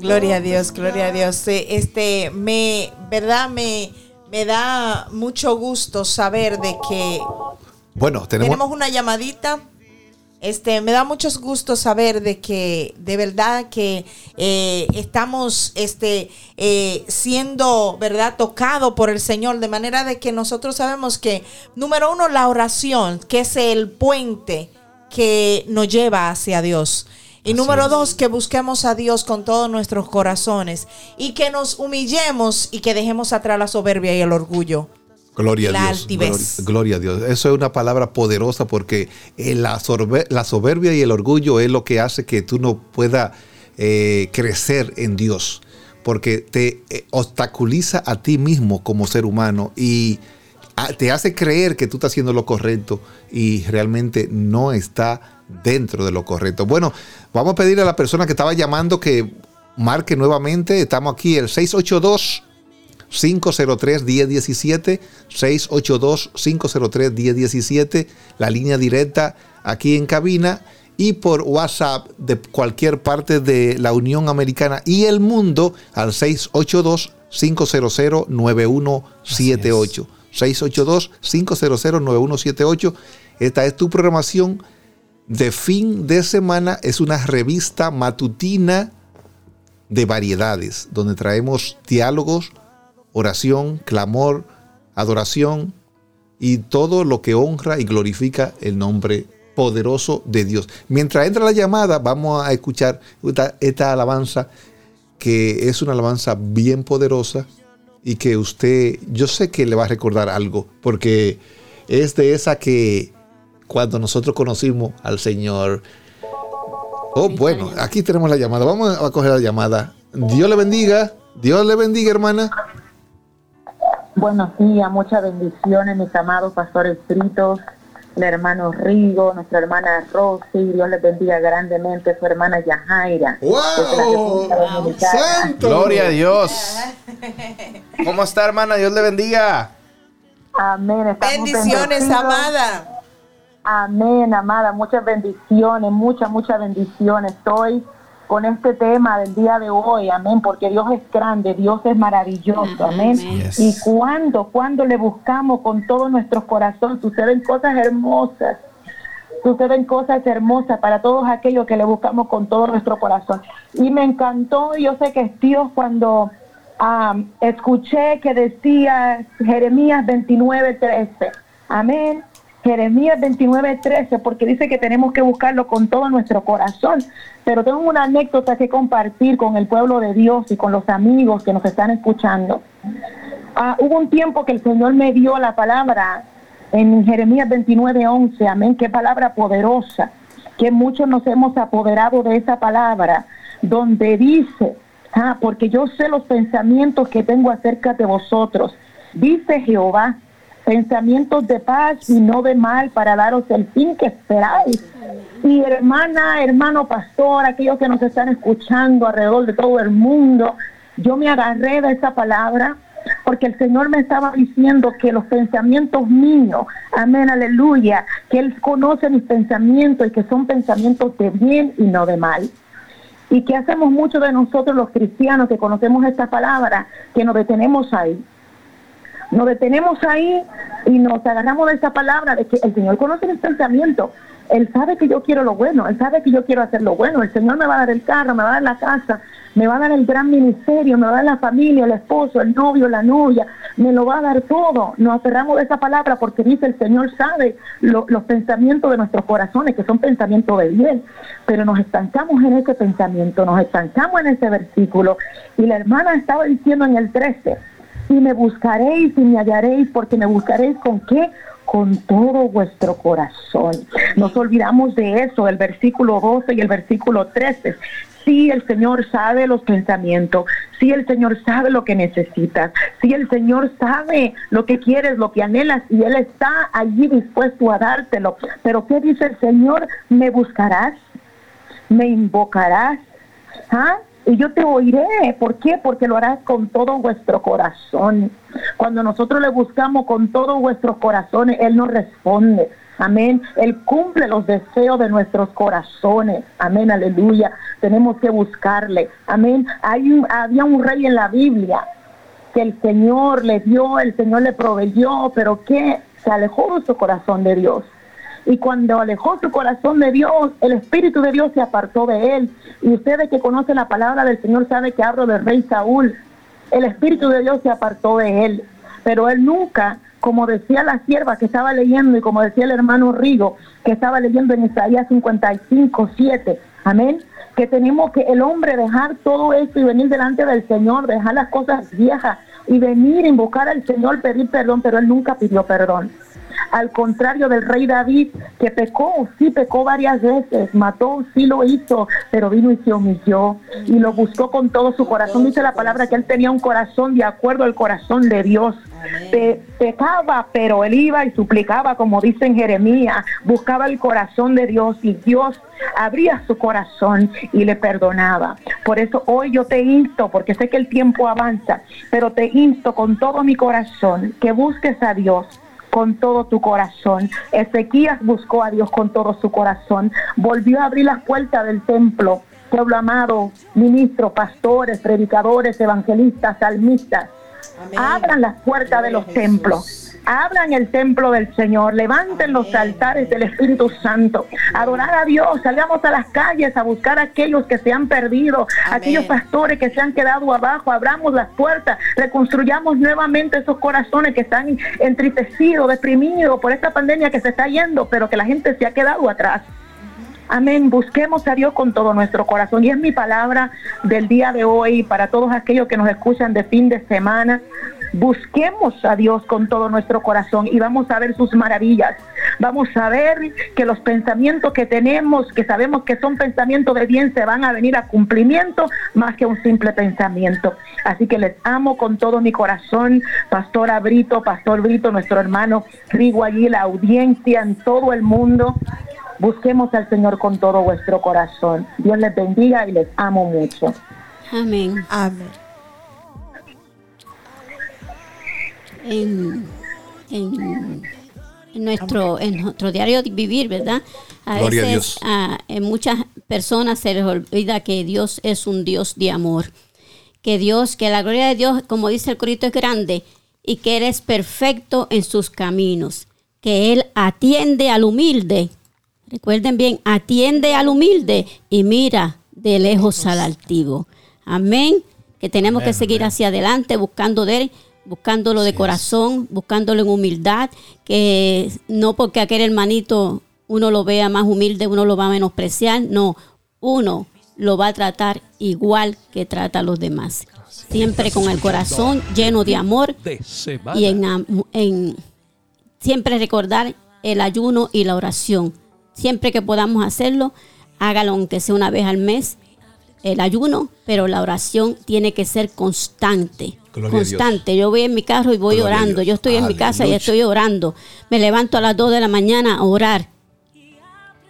Gloria a Dios, gloria a Dios. Este, me, verdad, me, me da mucho gusto saber de que Bueno, tenemos, tenemos una llamadita. Este, me da mucho gusto saber de que de verdad que eh, estamos este, eh, siendo verdad tocado por el Señor de manera de que nosotros sabemos que número uno la oración que es el puente que nos lleva hacia Dios y número dos que busquemos a Dios con todos nuestros corazones y que nos humillemos y que dejemos atrás la soberbia y el orgullo Gloria a La Dios. altivez. Gloria, gloria a Dios. Eso es una palabra poderosa porque eh, la, soberbia y el orgullo es lo que hace que tú no puedas eh, crecer en Dios. Porque te eh, obstaculiza a ti mismo como ser humano y te hace creer que tú estás haciendo lo correcto y realmente no está dentro de lo correcto. Bueno, vamos a pedirle a la persona que estaba llamando que marque nuevamente. Estamos aquí, el 682. 503-1017, 682-503-1017, la línea directa aquí en cabina y por WhatsApp de cualquier parte de la Unión Americana y el mundo al 682-500-9178. 682-500-9178. Esta es tu programación de fin de semana. Es una revista matutina de variedades, donde traemos diálogos, oración, clamor, adoración y todo lo que honra y glorifica el nombre poderoso de Dios. Mientras entra la llamada, vamos a escuchar esta, esta alabanza que es una alabanza bien poderosa y que usted, yo sé que le va a recordar algo, porque es de esa que cuando nosotros conocimos al Señor, Oh, bueno, aquí tenemos la llamada. Vamos a coger la llamada. Dios le bendiga. Dios le bendiga, hermana. Buenos días, muchas bendiciones, mis amados pastores fritos, el hermano Rigo, nuestra hermana Rosy, Dios les bendiga grandemente, su hermana Yajaira. Dominicana. Gloria a Dios. ¿Cómo está, hermana? Dios le bendiga. Amén. estamos Bendiciones, bendecidos. amada. Amén, amada. Muchas bendiciones, muchas, muchas bendiciones. Estoy con este tema del día de hoy, amén, porque Dios es grande, Dios es maravilloso, amén. Yes. Y cuando, cuando le buscamos con todo nuestro corazón, suceden cosas hermosas. Suceden cosas hermosas para todos aquellos que le buscamos con todo nuestro corazón. Y me encantó, yo sé que es Dios cuando ah, escuché que decía Jeremías 29, 13. Amén. Jeremías 29, 13, porque dice que tenemos que buscarlo con todo nuestro corazón. Pero tengo una anécdota que compartir con el pueblo de Dios y con los amigos que nos están escuchando. Ah, hubo un tiempo que el Señor me dio la palabra en Jeremías 29, 11, amén, qué palabra poderosa. que muchos nos hemos apoderado de esa palabra, donde dice, ah, porque yo sé los pensamientos que tengo acerca de vosotros, dice Jehová, pensamientos de paz y no de mal para daros el fin que esperáis. Y hermana, hermano pastor, aquellos que nos están escuchando alrededor de todo el mundo, yo me agarré de esa palabra porque el Señor me estaba diciendo que los pensamientos míos, amén, aleluya, que Él conoce mis pensamientos y que son pensamientos de bien y no de mal. Y que hacemos mucho de nosotros los cristianos que conocemos esta palabra, que nos detenemos ahí. Nos detenemos ahí y nos agarramos de esa palabra de que el Señor conoce mis pensamientos. Él sabe que yo quiero lo bueno, Él sabe que yo quiero hacer lo bueno. El Señor me va a dar el carro, me va a dar la casa, me va a dar el gran ministerio, me va a dar la familia, el esposo, el novio, la novia, me lo va a dar todo. Nos aferramos de esa palabra porque dice el Señor sabe lo- los pensamientos de nuestros corazones, que son pensamientos de bien, pero nos estancamos en ese pensamiento, nos estancamos en ese versículo. Y la hermana estaba diciendo en el 13, y me buscaréis y me hallaréis, porque me buscaréis con qué? Con todo vuestro corazón. Nos olvidamos de eso, el versículo 12 y el versículo 13. Sí, el Señor sabe los pensamientos, sí, el Señor sabe lo que necesitas, sí, el Señor sabe lo que quieres, lo que anhelas, y Él está allí dispuesto a dártelo. Pero ¿qué dice el Señor? Me buscarás, me invocarás, ¿ah? Y yo te oiré. ¿Por qué? Porque lo harás con todo vuestro corazón. Cuando nosotros le buscamos con todos vuestros corazones, Él nos responde. Amén. Él cumple los deseos de nuestros corazones. Amén. Aleluya. Tenemos que buscarle. Amén. Hay un, había un rey en la Biblia que el Señor le dio, el Señor le proveyó, pero que se alejó de su corazón de Dios. Y cuando alejó su corazón de Dios, el Espíritu de Dios se apartó de él. Y ustedes que conocen la palabra del Señor saben que hablo del rey Saúl. El Espíritu de Dios se apartó de él. Pero él nunca, como decía la sierva que estaba leyendo y como decía el hermano Rigo, que estaba leyendo en Isaías 55, 7, amén, que tenemos que el hombre dejar todo esto y venir delante del Señor, dejar las cosas viejas y venir a invocar al Señor, pedir perdón, pero él nunca pidió perdón. Al contrario del rey David, que pecó, sí pecó varias veces, mató, sí lo hizo, pero vino y se humilló y lo buscó con todo su corazón. Dice la palabra que él tenía un corazón de acuerdo al corazón de Dios. Pe- pecaba, pero él iba y suplicaba, como dice en Jeremías, buscaba el corazón de Dios y Dios abría su corazón y le perdonaba. Por eso hoy yo te insto, porque sé que el tiempo avanza, pero te insto con todo mi corazón que busques a Dios con todo tu corazón. Ezequías buscó a Dios con todo su corazón. Volvió a abrir las puertas del templo. Pueblo amado, ministros, pastores, predicadores, evangelistas, salmistas. Abran las puertas de los templos. Abran el templo del Señor, levanten los altares del Espíritu Santo, adorar a Dios, salgamos a las calles a buscar a aquellos que se han perdido, aquellos pastores que se han quedado abajo, abramos las puertas, reconstruyamos nuevamente esos corazones que están entristecidos, deprimidos por esta pandemia que se está yendo, pero que la gente se ha quedado atrás. Amén. Busquemos a Dios con todo nuestro corazón. Y es mi palabra del día de hoy para todos aquellos que nos escuchan de fin de semana. Busquemos a Dios con todo nuestro corazón y vamos a ver sus maravillas. Vamos a ver que los pensamientos que tenemos, que sabemos que son pensamientos de bien, se van a venir a cumplimiento más que un simple pensamiento. Así que les amo con todo mi corazón, Pastora Brito, Pastor Brito, nuestro hermano Rigo allí, la audiencia en todo el mundo. Busquemos al Señor con todo vuestro corazón. Dios les bendiga y les amo mucho. Amén. Amén. En, en- en nuestro, en nuestro diario de vivir, ¿verdad? A Gloria a veces Dios. a- en muchas personas se les olvida que Dios es un Dios de amor. Que Dios, que la gloria de Dios, como dice el corito, es grande y que Él es perfecto en sus caminos. Que Él atiende al humilde. Recuerden bien, atiende al humilde y mira de lejos al altivo. Amén. Que tenemos que seguir hacia adelante buscando de Él, buscándolo de corazón, buscándolo en humildad, que no porque aquel hermanito uno lo vea más humilde, uno lo va a menospreciar, no, uno lo va a tratar igual que trata a los demás. Siempre con el corazón lleno de amor y en, en siempre recordar el ayuno y la oración. siempre que podamos hacerlo, hágalo aunque sea una vez al mes, el ayuno, pero la oración tiene que ser constante. Gloria constante. Yo voy en mi carro y voy Gloria orando. Yo estoy en mi casa y estoy orando. Me levanto a las 2 de la mañana a orar.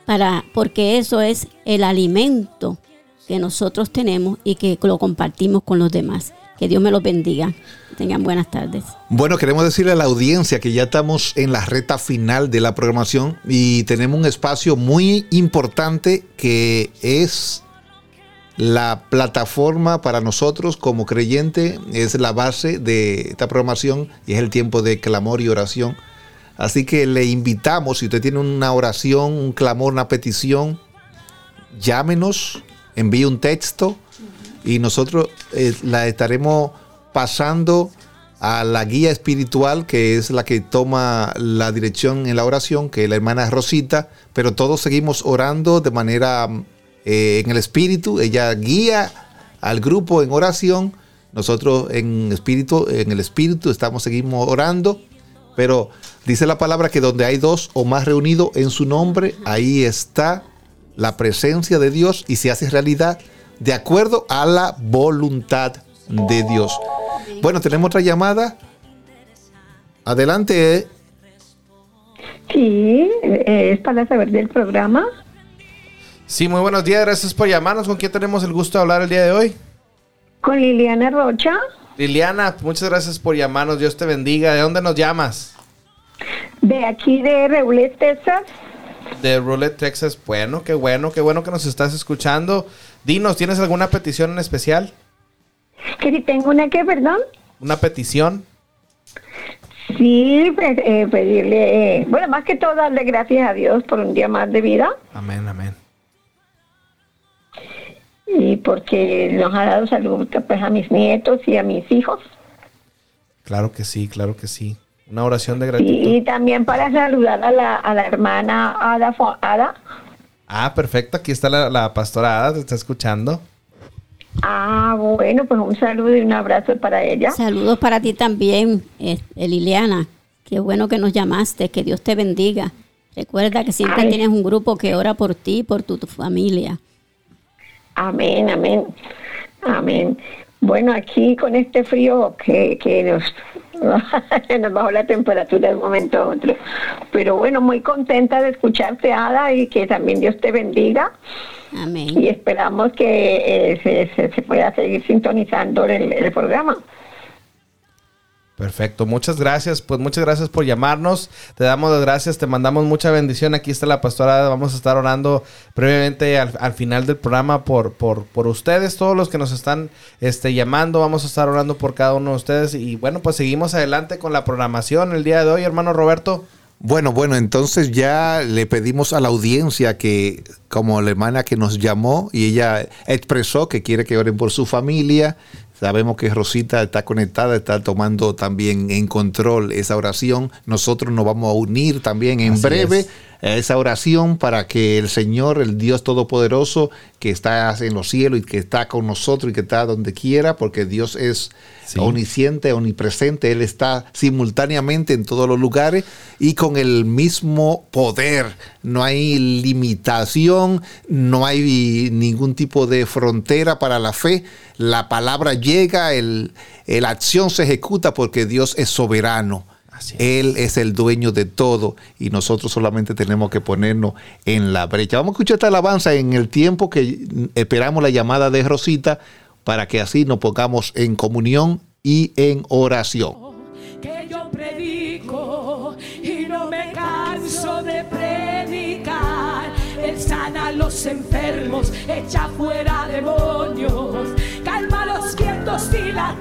Para, porque eso es el alimento que nosotros tenemos y que lo compartimos con los demás. Que Dios me los bendiga. Tengan buenas tardes. Bueno, queremos decirle a la audiencia que ya estamos en la reta final de la programación y tenemos un espacio muy importante que es la plataforma para nosotros como creyente, es la base de esta programación y es el tiempo de clamor y oración. Así que le invitamos, si usted tiene una oración, un clamor, una petición, llámenos, envíe un texto y nosotros eh, la estaremos pasando a la guía espiritual, que es la que toma la dirección en la oración, que es la hermana Rosita, pero todos seguimos orando de manera eh, en el espíritu, ella guía al grupo en oración, nosotros en espíritu, en el espíritu estamos seguimos orando, pero dice la palabra que donde hay dos o más reunidos en su nombre, ahí está la presencia de Dios y se hace realidad de acuerdo a la voluntad de Dios. Bueno, tenemos otra llamada. Adelante. Sí, eh, es para saber del programa. Sí, muy buenos días, gracias por llamarnos. ¿Con quién tenemos el gusto de hablar el día de hoy? Con Liliana Rocha, Liliana, muchas gracias por llamarnos. Dios te bendiga. ¿De dónde nos llamas? de aquí de Reules, Texas. De Roulette, Texas. Bueno, qué bueno, qué bueno que nos estás escuchando. Dinos, ¿tienes alguna petición en especial? Que si tengo una que, perdón. ¿Una petición? Sí, pues, eh, pedirle, eh, bueno, más que todo darle gracias a Dios por un día más de vida Amén, amén. Y porque nos ha dado salud pues, a mis nietos y a mis hijos. Claro que sí, claro que sí. Una oración de gratitud. Y, y también para saludar a la, a la hermana Ada, Ada. Ah, perfecto. Aquí está la, la pastora Ada, te está escuchando. Ah, bueno, pues un saludo y un abrazo para ella. Saludos para ti también, eh, Liliana. Qué bueno que nos llamaste. Que Dios te bendiga. Recuerda que siempre Ay. tienes un grupo que ora por ti y por tu, tu familia. Amén, amén, amén. Bueno, aquí con este frío que, que nos, nos bajó la temperatura de un momento a otro. Pero bueno, muy contenta de escucharte, Ada, y que también Dios te bendiga. Amén. Y esperamos que eh, se, se- se pueda seguir sintonizando el, el programa. Perfecto, muchas gracias. Pues muchas gracias por llamarnos. Te damos las gracias, te mandamos mucha bendición. Aquí está la pastora. Vamos a estar orando previamente al, al final del programa por, por, por ustedes, todos los que nos están este, llamando. Vamos a estar orando por cada uno de ustedes. Y bueno, pues seguimos adelante con la programación el día de hoy, hermano Roberto. Bueno, bueno, entonces ya le pedimos a la audiencia que, como la hermana que nos llamó y ella expresó que quiere que oren por su familia, sabemos que Rosita está conectada, está tomando también en control esa oración. Nosotros nos vamos a unir también en Así breve es. A esa oración para que el Señor, el Dios Todopoderoso, que está en los cielos y que está con nosotros y que está donde quiera, porque Dios es Sí. omnisciente, omnipresente, Él está simultáneamente en todos los lugares y con el mismo poder. No hay limitación, no hay ningún tipo de frontera para la fe. La palabra llega, el, el- la acción se ejecuta porque Dios es soberano. Así es. Él es el dueño de todo y nosotros solamente tenemos que ponernos en la brecha. Vamos a escuchar esta alabanza en el tiempo que esperamos la llamada de Rosita para que así nos pongamos en comunión y en oración. que yo predico y no me canso de predicar. Él sana a los enfermos, echa fuera demonios, calma los vientos y la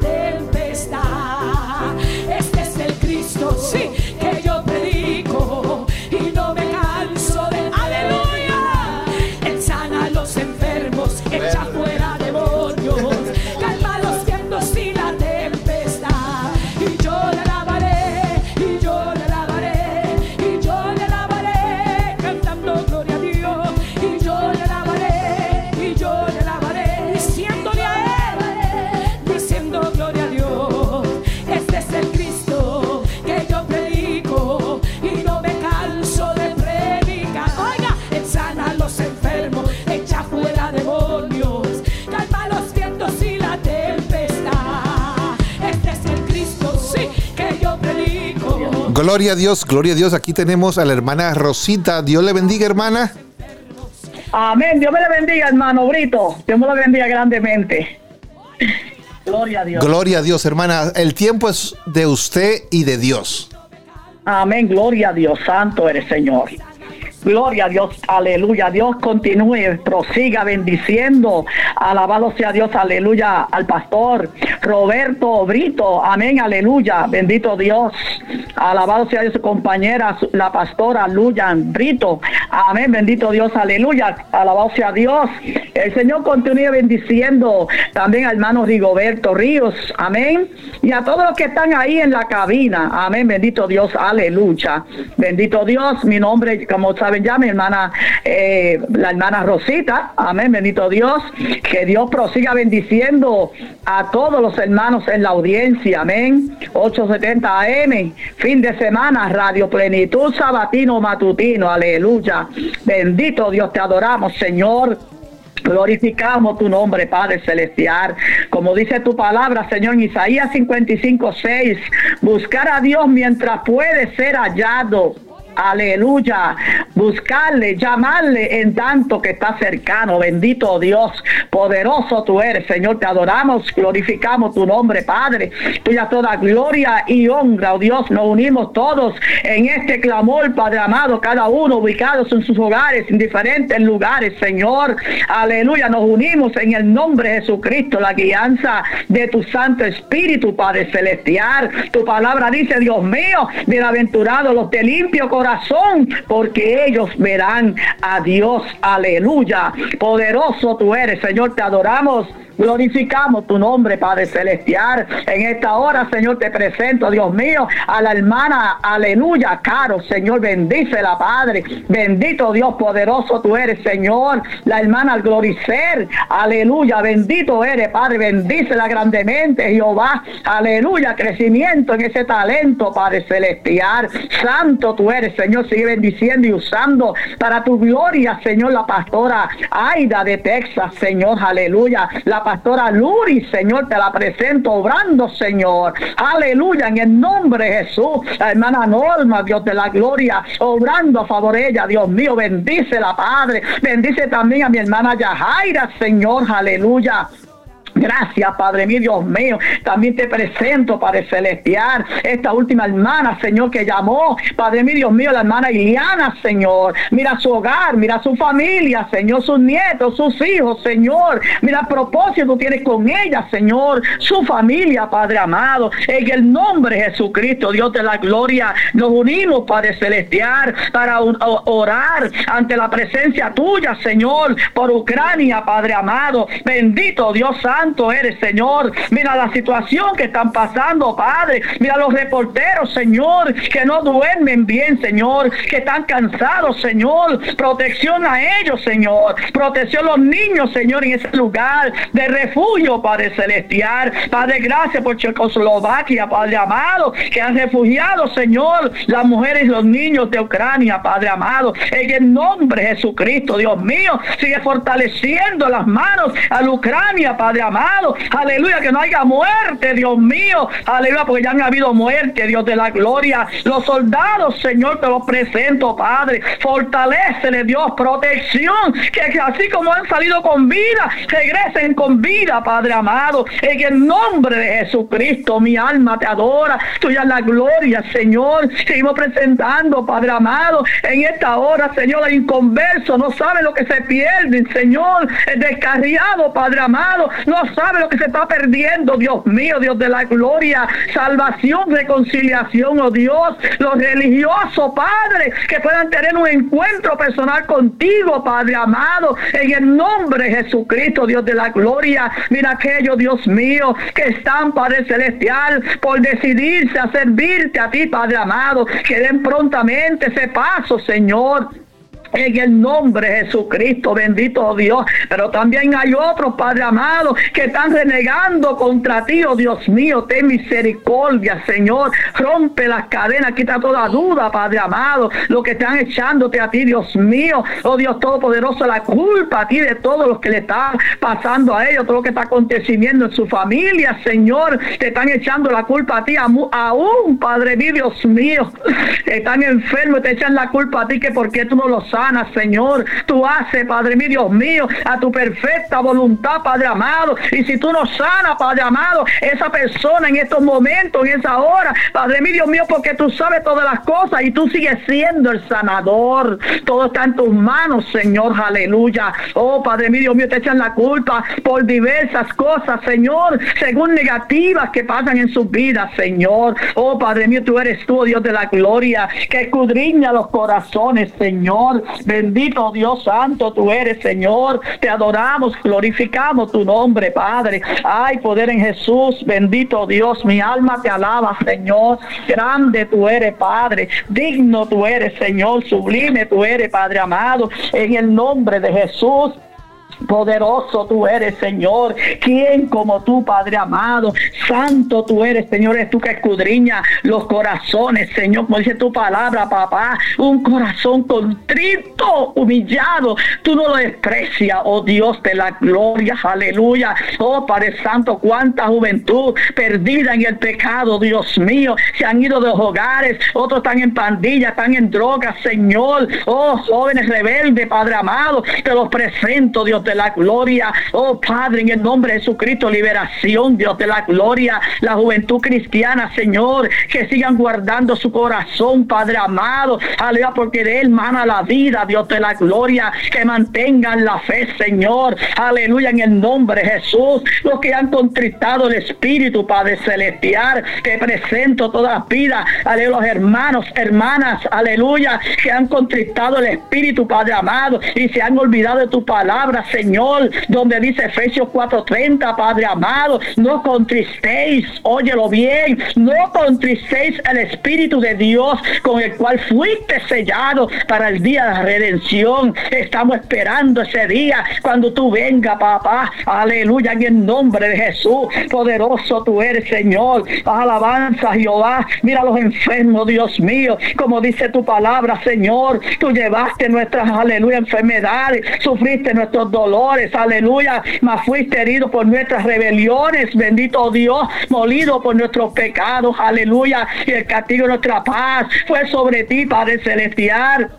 Gloria a Dios, gloria a Dios. Aquí tenemos a la hermana Rosita. Dios le bendiga, hermana. Amén. Dios me le bendiga, hermano Brito. Dios me lo bendiga grandemente. Gloria a Dios. Gloria a Dios, hermana. El tiempo es de usted y de Dios. Amén. Gloria a Dios. Santo eres, Señor. Gloria a Dios, aleluya. Dios continúe, prosiga bendiciendo. Alabado sea Dios, aleluya, al pastor Roberto Brito. Amén, aleluya. Bendito Dios. Alabado sea Dios, su compañera, la pastora Luyan Brito. Amén, bendito Dios, aleluya. Alabado sea Dios. El Señor continúe bendiciendo también al hermano Rigoberto Ríos. Amén. Y a todos los que están ahí en la cabina. Amén, bendito Dios, aleluya. Bendito Dios, mi nombre, como ya, mi hermana, eh, la hermana Rosita. Amén, bendito Dios. Que Dios prosiga bendiciendo a todos los hermanos en la audiencia. Amén. 870 AM, fin de semana, Radio Plenitud Sabatino Matutino. Aleluya. Bendito Dios, te adoramos, Señor. Glorificamos tu nombre, Padre Celestial. Como dice tu palabra, Señor, en Isaías 55, 6, buscar a Dios mientras puede ser hallado. Aleluya. Buscarle, llamarle en tanto que está cercano. Bendito Dios. Poderoso tú eres, Señor. Te adoramos, glorificamos tu nombre, Padre. Tuya toda gloria y honra, oh Dios. Nos unimos todos en este clamor, Padre amado, cada uno ubicados en sus hogares, en diferentes lugares, Señor. Aleluya. Nos unimos en el nombre de Jesucristo, la guianza de tu Santo Espíritu, Padre Celestial. Tu palabra dice, Dios mío, bienaventurados los de limpio corazón, porque ellos verán a Dios. Aleluya. Poderoso tú eres, Señor. Te adoramos. Glorificamos tu nombre, Padre Celestial. En esta hora, Señor, te presento, Dios mío, a la hermana, aleluya, caro, Señor, bendícela, Padre. Bendito Dios, poderoso tú eres, Señor. La hermana Gloricer, aleluya, bendito eres, Padre, bendícela grandemente, Jehová. Aleluya, crecimiento en ese talento, Padre Celestial. Santo tú eres, Señor, sigue bendiciendo y usando para tu gloria, Señor, la pastora Aida de Texas, Señor, aleluya. La pastora Luri, Señor, te la presento, obrando, Señor. Aleluya, en el nombre de Jesús. La hermana Norma, Dios de la gloria, obrando a favor de ella, Dios mío, bendice la Padre. Bendice también a mi hermana Yajaira, Señor, aleluya. Gracias, Padre mío, Dios mío. También te presento, Padre Celestial, esta última hermana, Señor, que llamó, Padre mío, Dios mío, la hermana Iliana, Señor. Mira su hogar, mira su familia, Señor, sus nietos, sus hijos, Señor. Mira el propósito que tienes con ella, Señor. Su familia, Padre amado. En el nombre de Jesucristo, Dios de la gloria, nos unimos, Padre Celestial, para orar ante la presencia tuya, Señor, por Ucrania, Padre amado. Bendito Dios Santo eres, Señor. Mira la situación que están pasando, Padre. Mira los reporteros, Señor, que no duermen bien, Señor, que están cansados, Señor. Protección a ellos, Señor. Protección a los niños, Señor, en ese lugar de refugio, Padre Celestial. Padre, gracias por Checoslovaquia, Padre amado, que han refugiado, Señor, las mujeres y los niños de Ucrania, Padre amado. En el nombre de Jesucristo, Dios mío, sigue fortaleciendo las manos a Ucrania, Padre amado. Aleluya, que no haya muerte, Dios mío. Aleluya, porque ya han habido muerte, Dios de la gloria. Los soldados, Señor, te los presento, Padre. Fortalecele, Dios, protección. Que así como han salido con vida, regresen con vida, Padre amado. En el nombre de Jesucristo, mi alma te adora. Tuya la gloria, Señor. Seguimos presentando, Padre amado, en esta hora, Señor, inconverso. No sabe lo que se pierden, Señor. El descarriado, Padre amado. No sabe lo que se está perdiendo, Dios mío, Dios de la gloria. Salvación, reconciliación, oh Dios. Los religiosos, Padre, que puedan tener un encuentro personal contigo, Padre amado. En el nombre de Jesucristo, Dios de la gloria. Mira aquellos, Dios mío, que están, Padre Celestial, por decidirse a servirte a ti, Padre amado. Que den prontamente ese paso, Señor. En el nombre de Jesucristo, bendito Dios. Pero también hay otros, Padre amado, que están renegando contra ti, oh Dios mío. Ten misericordia, Señor. Rompe las cadenas, quita toda duda, Padre amado. Lo que están echándote a ti, Dios mío. Oh Dios Todopoderoso, la culpa a ti de todo lo que le está pasando a ellos, todo lo que está aconteciendo en su familia, Señor. Te están echando la culpa a ti, aún, Padre mío, Dios mío. Están enfermos, te echan la culpa a ti, que por qué tú no lo Señor. Tú haces, Padre mío, Dios mío, a tu perfecta voluntad, Padre amado. Y si tú no sanas, Padre amado, esa persona en estos momentos, en esa hora, Padre mío, Dios mío, porque tú sabes todas las cosas y tú sigues siendo el sanador. Todo está en tus manos, Señor, aleluya. Oh, Padre mío, Dios mío, te echan la culpa por diversas cosas, Señor, según negativas que pasan en sus vidas, Señor. Oh, Padre mío, tú eres tú, Dios de la gloria, que escudriña los corazones, Señor. Bendito Dios Santo, tú eres, Señor. Te adoramos, glorificamos tu nombre, Padre. Hay poder en Jesús, bendito Dios. Mi alma te alaba, Señor. Grande tú eres, Padre. Digno tú eres, Señor. Sublime tú eres, Padre amado. En el nombre de Jesús. Poderoso tú eres, Señor. ¿Quién como tú, Padre amado? Santo tú eres, Señor. Es tú que escudriña los corazones, Señor. Como dice tu palabra, papá. Un corazón contrito, humillado. Tú no lo desprecias, oh Dios de la gloria. Aleluya. Oh Padre Santo, cuánta juventud perdida en el pecado, Dios mío. Se han ido de los hogares. Otros están en pandillas, están en drogas, Señor. Oh jóvenes rebeldes, Padre amado. Te los presento, Dios de la gloria. Oh Padre, en el nombre de Jesucristo, liberación, Dios de la gloria. La juventud cristiana, Señor, que sigan guardando su corazón, Padre amado. Aleluya, porque de él mana la vida, Dios de la gloria. Que mantengan la fe, Señor. Aleluya, en el nombre de Jesús. Los que han contristado el Espíritu, Padre celestial. Te presento toda la vida. Aleluya, los hermanos, hermanas, aleluya, que han contristado el Espíritu, Padre amado, y se han olvidado de tu palabra, Señor, donde dice Efesios 4:30, Padre amado, no contristéis, óyelo bien, no contristéis el Espíritu de Dios con el cual fuiste sellado para el día de la redención. Estamos esperando ese día cuando tú vengas, papá. Aleluya, en el nombre de Jesús. Poderoso tú eres, Señor. Alabanza, Jehová. Mira a los enfermos, Dios mío. Como dice tu palabra, Señor. Tú llevaste nuestras, aleluya, enfermedades. Sufriste nuestros dolores, aleluya. Mas fuiste herido por nuestras rebeliones. Bendito Dios. Molido por nuestros pecados, aleluya. Y el castigo de nuestra paz fue sobre ti, Padre Celestial.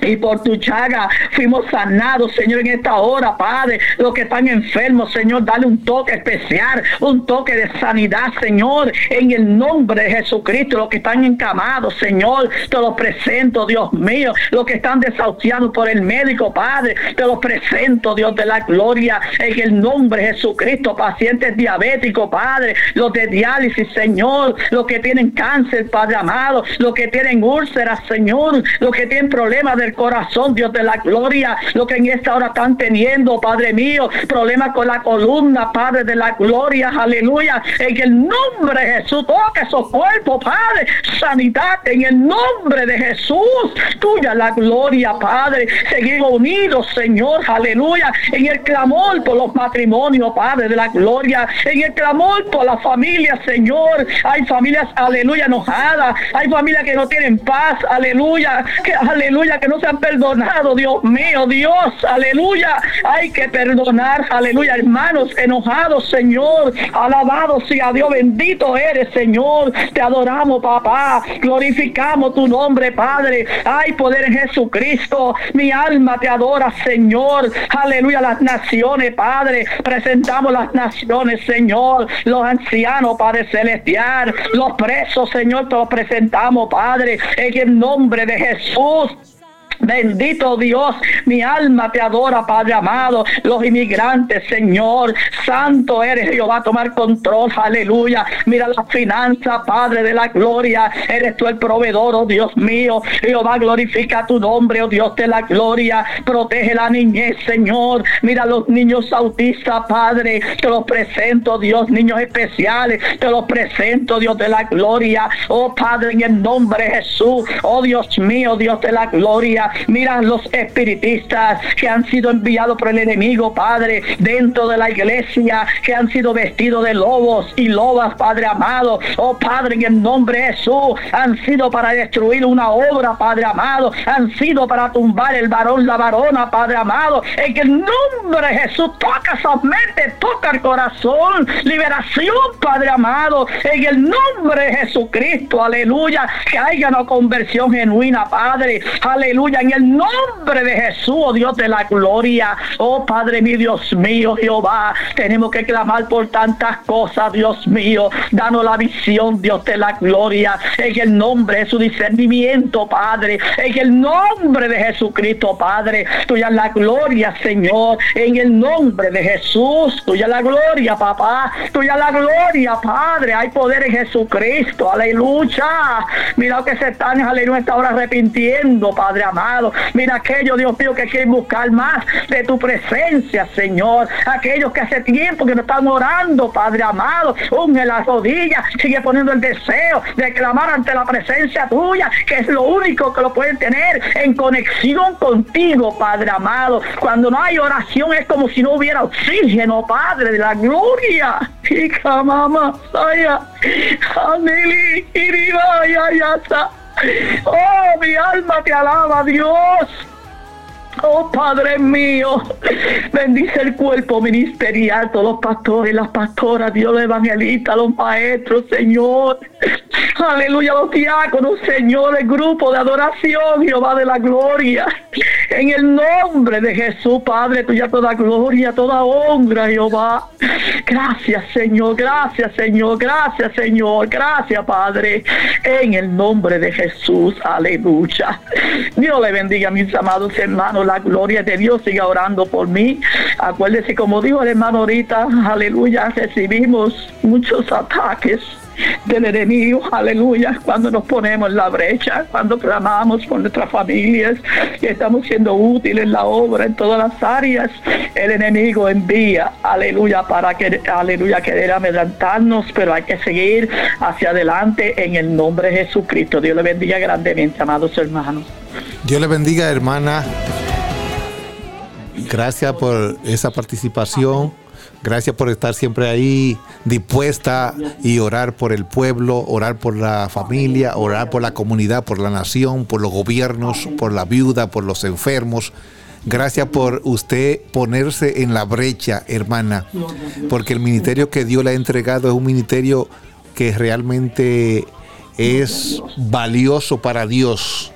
Y por tu chaga fuimos sanados, Señor, en esta hora, Padre. Los que están enfermos, Señor, dale un toque especial, un toque de sanidad, Señor, en el nombre de Jesucristo. Los que están encamados, Señor, te los presento, Dios mío. Los que están desahuciados por el médico, Padre, te los presento, Dios de la gloria, en el nombre de Jesucristo. Pacientes diabéticos, Padre, los de diálisis, Señor, los que tienen cáncer, Padre amado, los que tienen úlceras, Señor, los que tienen problemas del corazón, Dios de la gloria, lo que en esta hora están teniendo, Padre mío, problemas con la columna, Padre de la gloria, aleluya, en el nombre de Jesús, toca esos cuerpos, Padre, sanidad en el nombre de Jesús, tuya la gloria, Padre, seguimos unidos, Señor, aleluya, en el clamor por los matrimonios, Padre de la gloria, en el clamor por la familia, Señor, hay familias, aleluya, enojadas, hay familias que no tienen paz, aleluya, que aleluya, que no se han perdonado, Dios mío, Dios, aleluya. Hay que perdonar, aleluya, hermanos enojados, Señor. Alabado sea Dios, bendito eres, Señor. Te adoramos, papá. Glorificamos tu nombre, Padre. Hay poder en Jesucristo. Mi alma te adora, Señor. Aleluya, las naciones, Padre. Presentamos las naciones, Señor. Los ancianos, Padre celestial. Los presos, Señor, te los presentamos, Padre. En el nombre de Jesús. Bendito Dios, mi alma te adora, Padre amado. Los inmigrantes, Señor, santo eres Jehová, tomar control, aleluya. Mira la finanza, Padre de la gloria. Eres tú el proveedor, oh Dios mío. Jehová, glorifica tu nombre, oh Dios de la gloria. Protege la niñez, Señor. Mira los niños autistas, Padre. Te los presento, Dios, niños especiales. Te los presento, Dios de la gloria. Oh Padre, en el nombre de Jesús. Oh Dios mío, Dios de la gloria. Aleluya. Mira los espiritistas que han sido enviados por el enemigo, Padre, dentro de la iglesia, que han sido vestidos de lobos y lobas, Padre amado. Oh Padre, en el nombre de Jesús, han sido para destruir una obra, Padre amado. Han sido para tumbar el varón, la varona, Padre amado. En el nombre de Jesús, toca esa mente, toca el corazón. Liberación, Padre amado. En el nombre de Jesucristo, aleluya. Que haya una conversión genuina, Padre. Aleluya. En el nombre de Jesús, oh Dios de la gloria. Oh Padre mi Dios mío, Jehová. Tenemos que clamar por tantas cosas, Dios mío. Danos la visión, Dios de la gloria. En el nombre de su discernimiento, Padre. En el nombre de Jesucristo, Padre. Tuya la gloria, Señor. En el nombre de Jesús. Tuya la gloria, papá. Tuya la gloria, Padre. Hay poder en Jesucristo. Aleluya. Mira que se están, aleluya, está ahora arrepintiendo, Padre amado. Mira aquellos, Dios mío, que quieren buscar más de tu presencia, Señor. Aquellos que hace tiempo que no están orando, Padre amado. Unge las rodillas, sigue poniendo el deseo de clamar ante la presencia tuya, que es lo único que lo pueden tener en conexión contigo, Padre amado. Cuando no hay oración es como si no hubiera oxígeno, Padre de la gloria. Hija, mamá, saya, Aneli, iriba, ya, ya está. Oh, mi alma te alaba, Dios. Oh Padre mío, bendice el cuerpo ministerial, todos los pastores, las pastoras, Dios los evangelistas, los maestros, Señor. Aleluya, los diáconos, Señor, el grupo de adoración, Jehová de la gloria. En el nombre de Jesús, Padre, tuya toda gloria, toda honra, Jehová. Gracias, Señor, gracias, Señor, gracias, Señor, gracias, Padre. En el nombre de Jesús, aleluya. Dios le bendiga, mis amados hermanos, la gloria de Dios siga orando por mí. Acuérdese, como dijo el hermano ahorita, aleluya, recibimos muchos ataques del enemigo, aleluya, cuando nos ponemos en la brecha, cuando clamamos por nuestras familias y estamos siendo útiles en la obra en todas las áreas, el enemigo envía, aleluya, para que, aleluya, querer amedrentarnos, pero hay que seguir hacia adelante en el nombre de Jesucristo. Dios le bendiga grandemente, amados hermanos. Dios le bendiga, hermana. Gracias por esa participación. Gracias por estar siempre ahí dispuesta y orar por el pueblo, orar por la familia, orar por la comunidad, por la nación, por los gobiernos, por la viuda, por los enfermos. Gracias por usted ponerse en la brecha, hermana, porque el ministerio que Dios le ha entregado es un ministerio que realmente es valioso para Dios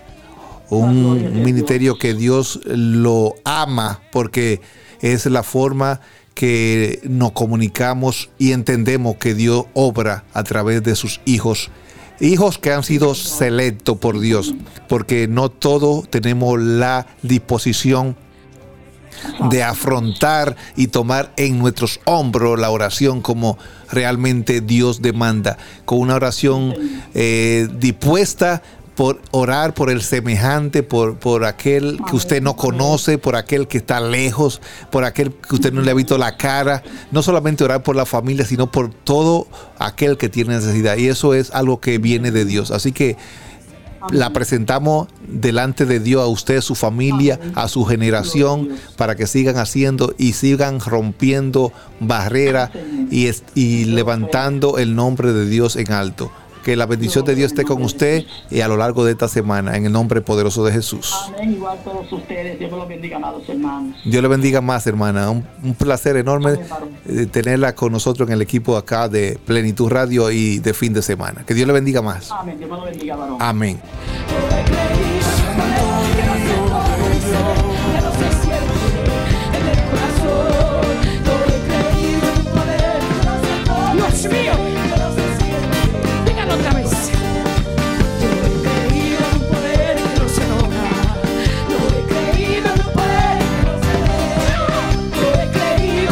un ministerio que Dios lo ama porque es la forma que nos comunicamos y entendemos que Dios obra a través de sus hijos. Hijos que han sido selectos por Dios, porque no todos tenemos la disposición de afrontar y tomar en nuestros hombros la oración como realmente Dios demanda, con una oración eh, dispuesta por orar por el semejante, por, por aquel que usted no conoce, por aquel que está lejos, por aquel que usted no le ha visto la cara. No solamente orar por la familia, sino por todo aquel que tiene necesidad. Y eso es algo que viene de Dios. Así que la presentamos delante de Dios a usted, su familia, a su generación, para que sigan haciendo y sigan rompiendo barreras y, y levantando el nombre de Dios en alto. Que la bendición de Dios esté con usted y a lo largo de esta semana, en el nombre poderoso de Jesús. Amén, igual todos ustedes. Dios los bendiga, amados hermanos. Dios le bendiga más, hermana. Un, un placer enorme eh, tenerla con nosotros en el equipo acá de Plenitud Radio y de fin de semana. Que Dios le bendiga más. Amén, Dios lo bendiga, varón. Amén.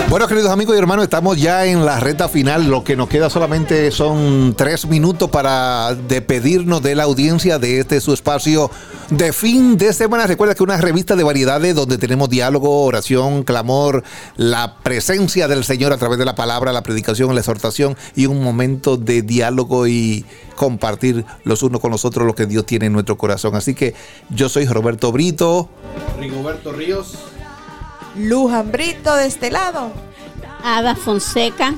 Bueno, queridos amigos y hermanos, estamos ya en la recta final. Lo que nos queda solamente son tres minutos para despedirnos de la audiencia de este su espacio de fin de semana. Recuerda que una revista de variedades donde tenemos diálogo, oración, clamor, la presencia del Señor a través de la palabra, la predicación, la exhortación y un momento de diálogo y compartir los unos con los otros lo que Dios tiene en nuestro corazón. Así que yo soy Roberto Brito. Rigoberto Ríos. Luján Brito de este lado. Ada Fonseca.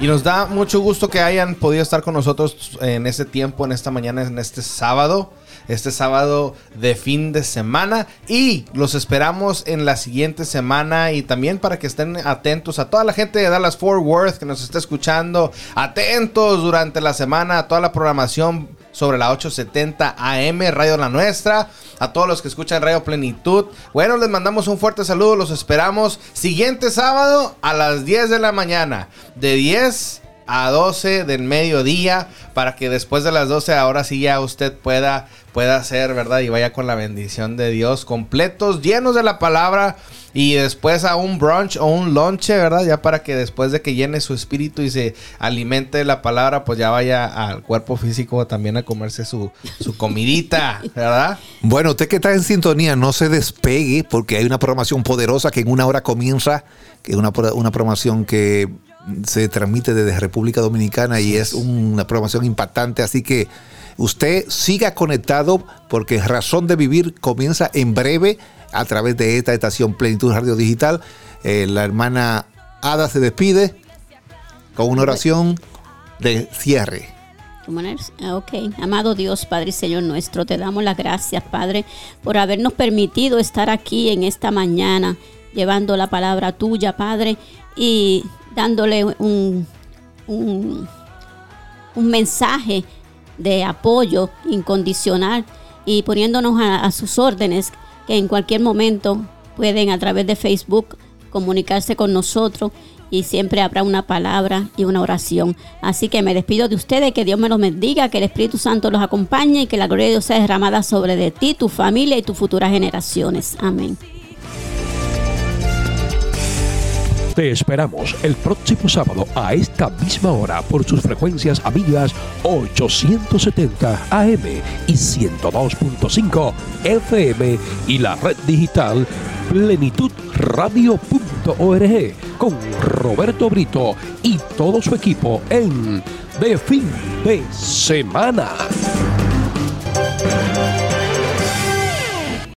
Y nos da mucho gusto que hayan podido estar con nosotros en este tiempo, en esta mañana, en este sábado. Este sábado de fin de semana. Y los esperamos en la siguiente semana. Y también para que estén atentos a toda la gente de Dallas Fort Worth que nos está escuchando. Atentos durante la semana a toda la programación sobre la 870 AM, Radio La Nuestra. A todos los que escuchan Radio Plenitud. Bueno, les mandamos un fuerte saludo. Los esperamos siguiente sábado a las 10 de la mañana. De 10 a 12 del mediodía. Para que después de las 12 ahora sí ya usted pueda, pueda hacer, ¿verdad? Y vaya con la bendición de Dios. Completos, llenos de la palabra. Y después a un brunch o un lonche, ¿verdad? Ya para que después de que llene su espíritu y se alimente de la palabra, pues ya vaya al cuerpo físico también a comerse su, su comidita, ¿verdad? Bueno, usted que está en sintonía, no se despegue porque hay una programación poderosa que en una hora comienza, que es una, una programación que se transmite desde República Dominicana y es una programación impactante, así que usted siga conectado porque Razón de Vivir comienza en breve a través de esta estación Plenitud Radio Digital. Eh, la hermana Ada se despide con una oración de cierre. Ah, Ok, amado Dios, Padre y Señor nuestro, te damos las gracias, Padre, por habernos permitido estar aquí en esta mañana, llevando la palabra tuya, Padre, y dándole un, un, mensaje de apoyo incondicional y poniéndonos a sus órdenes, que en cualquier momento pueden a través de Facebook comunicarse con nosotros y siempre habrá una palabra y una oración. Así que me despido de ustedes, que Dios me los bendiga, que el Espíritu Santo los acompañe y que la gloria de Dios sea derramada sobre de ti, tu familia y tus futuras generaciones. Amén. Te esperamos el próximo sábado a esta misma hora por sus frecuencias amigas 870 AM y 102.5 FM y la red digital plenitudradio.org con Roberto Brito y todo su equipo en De Fin de Semana.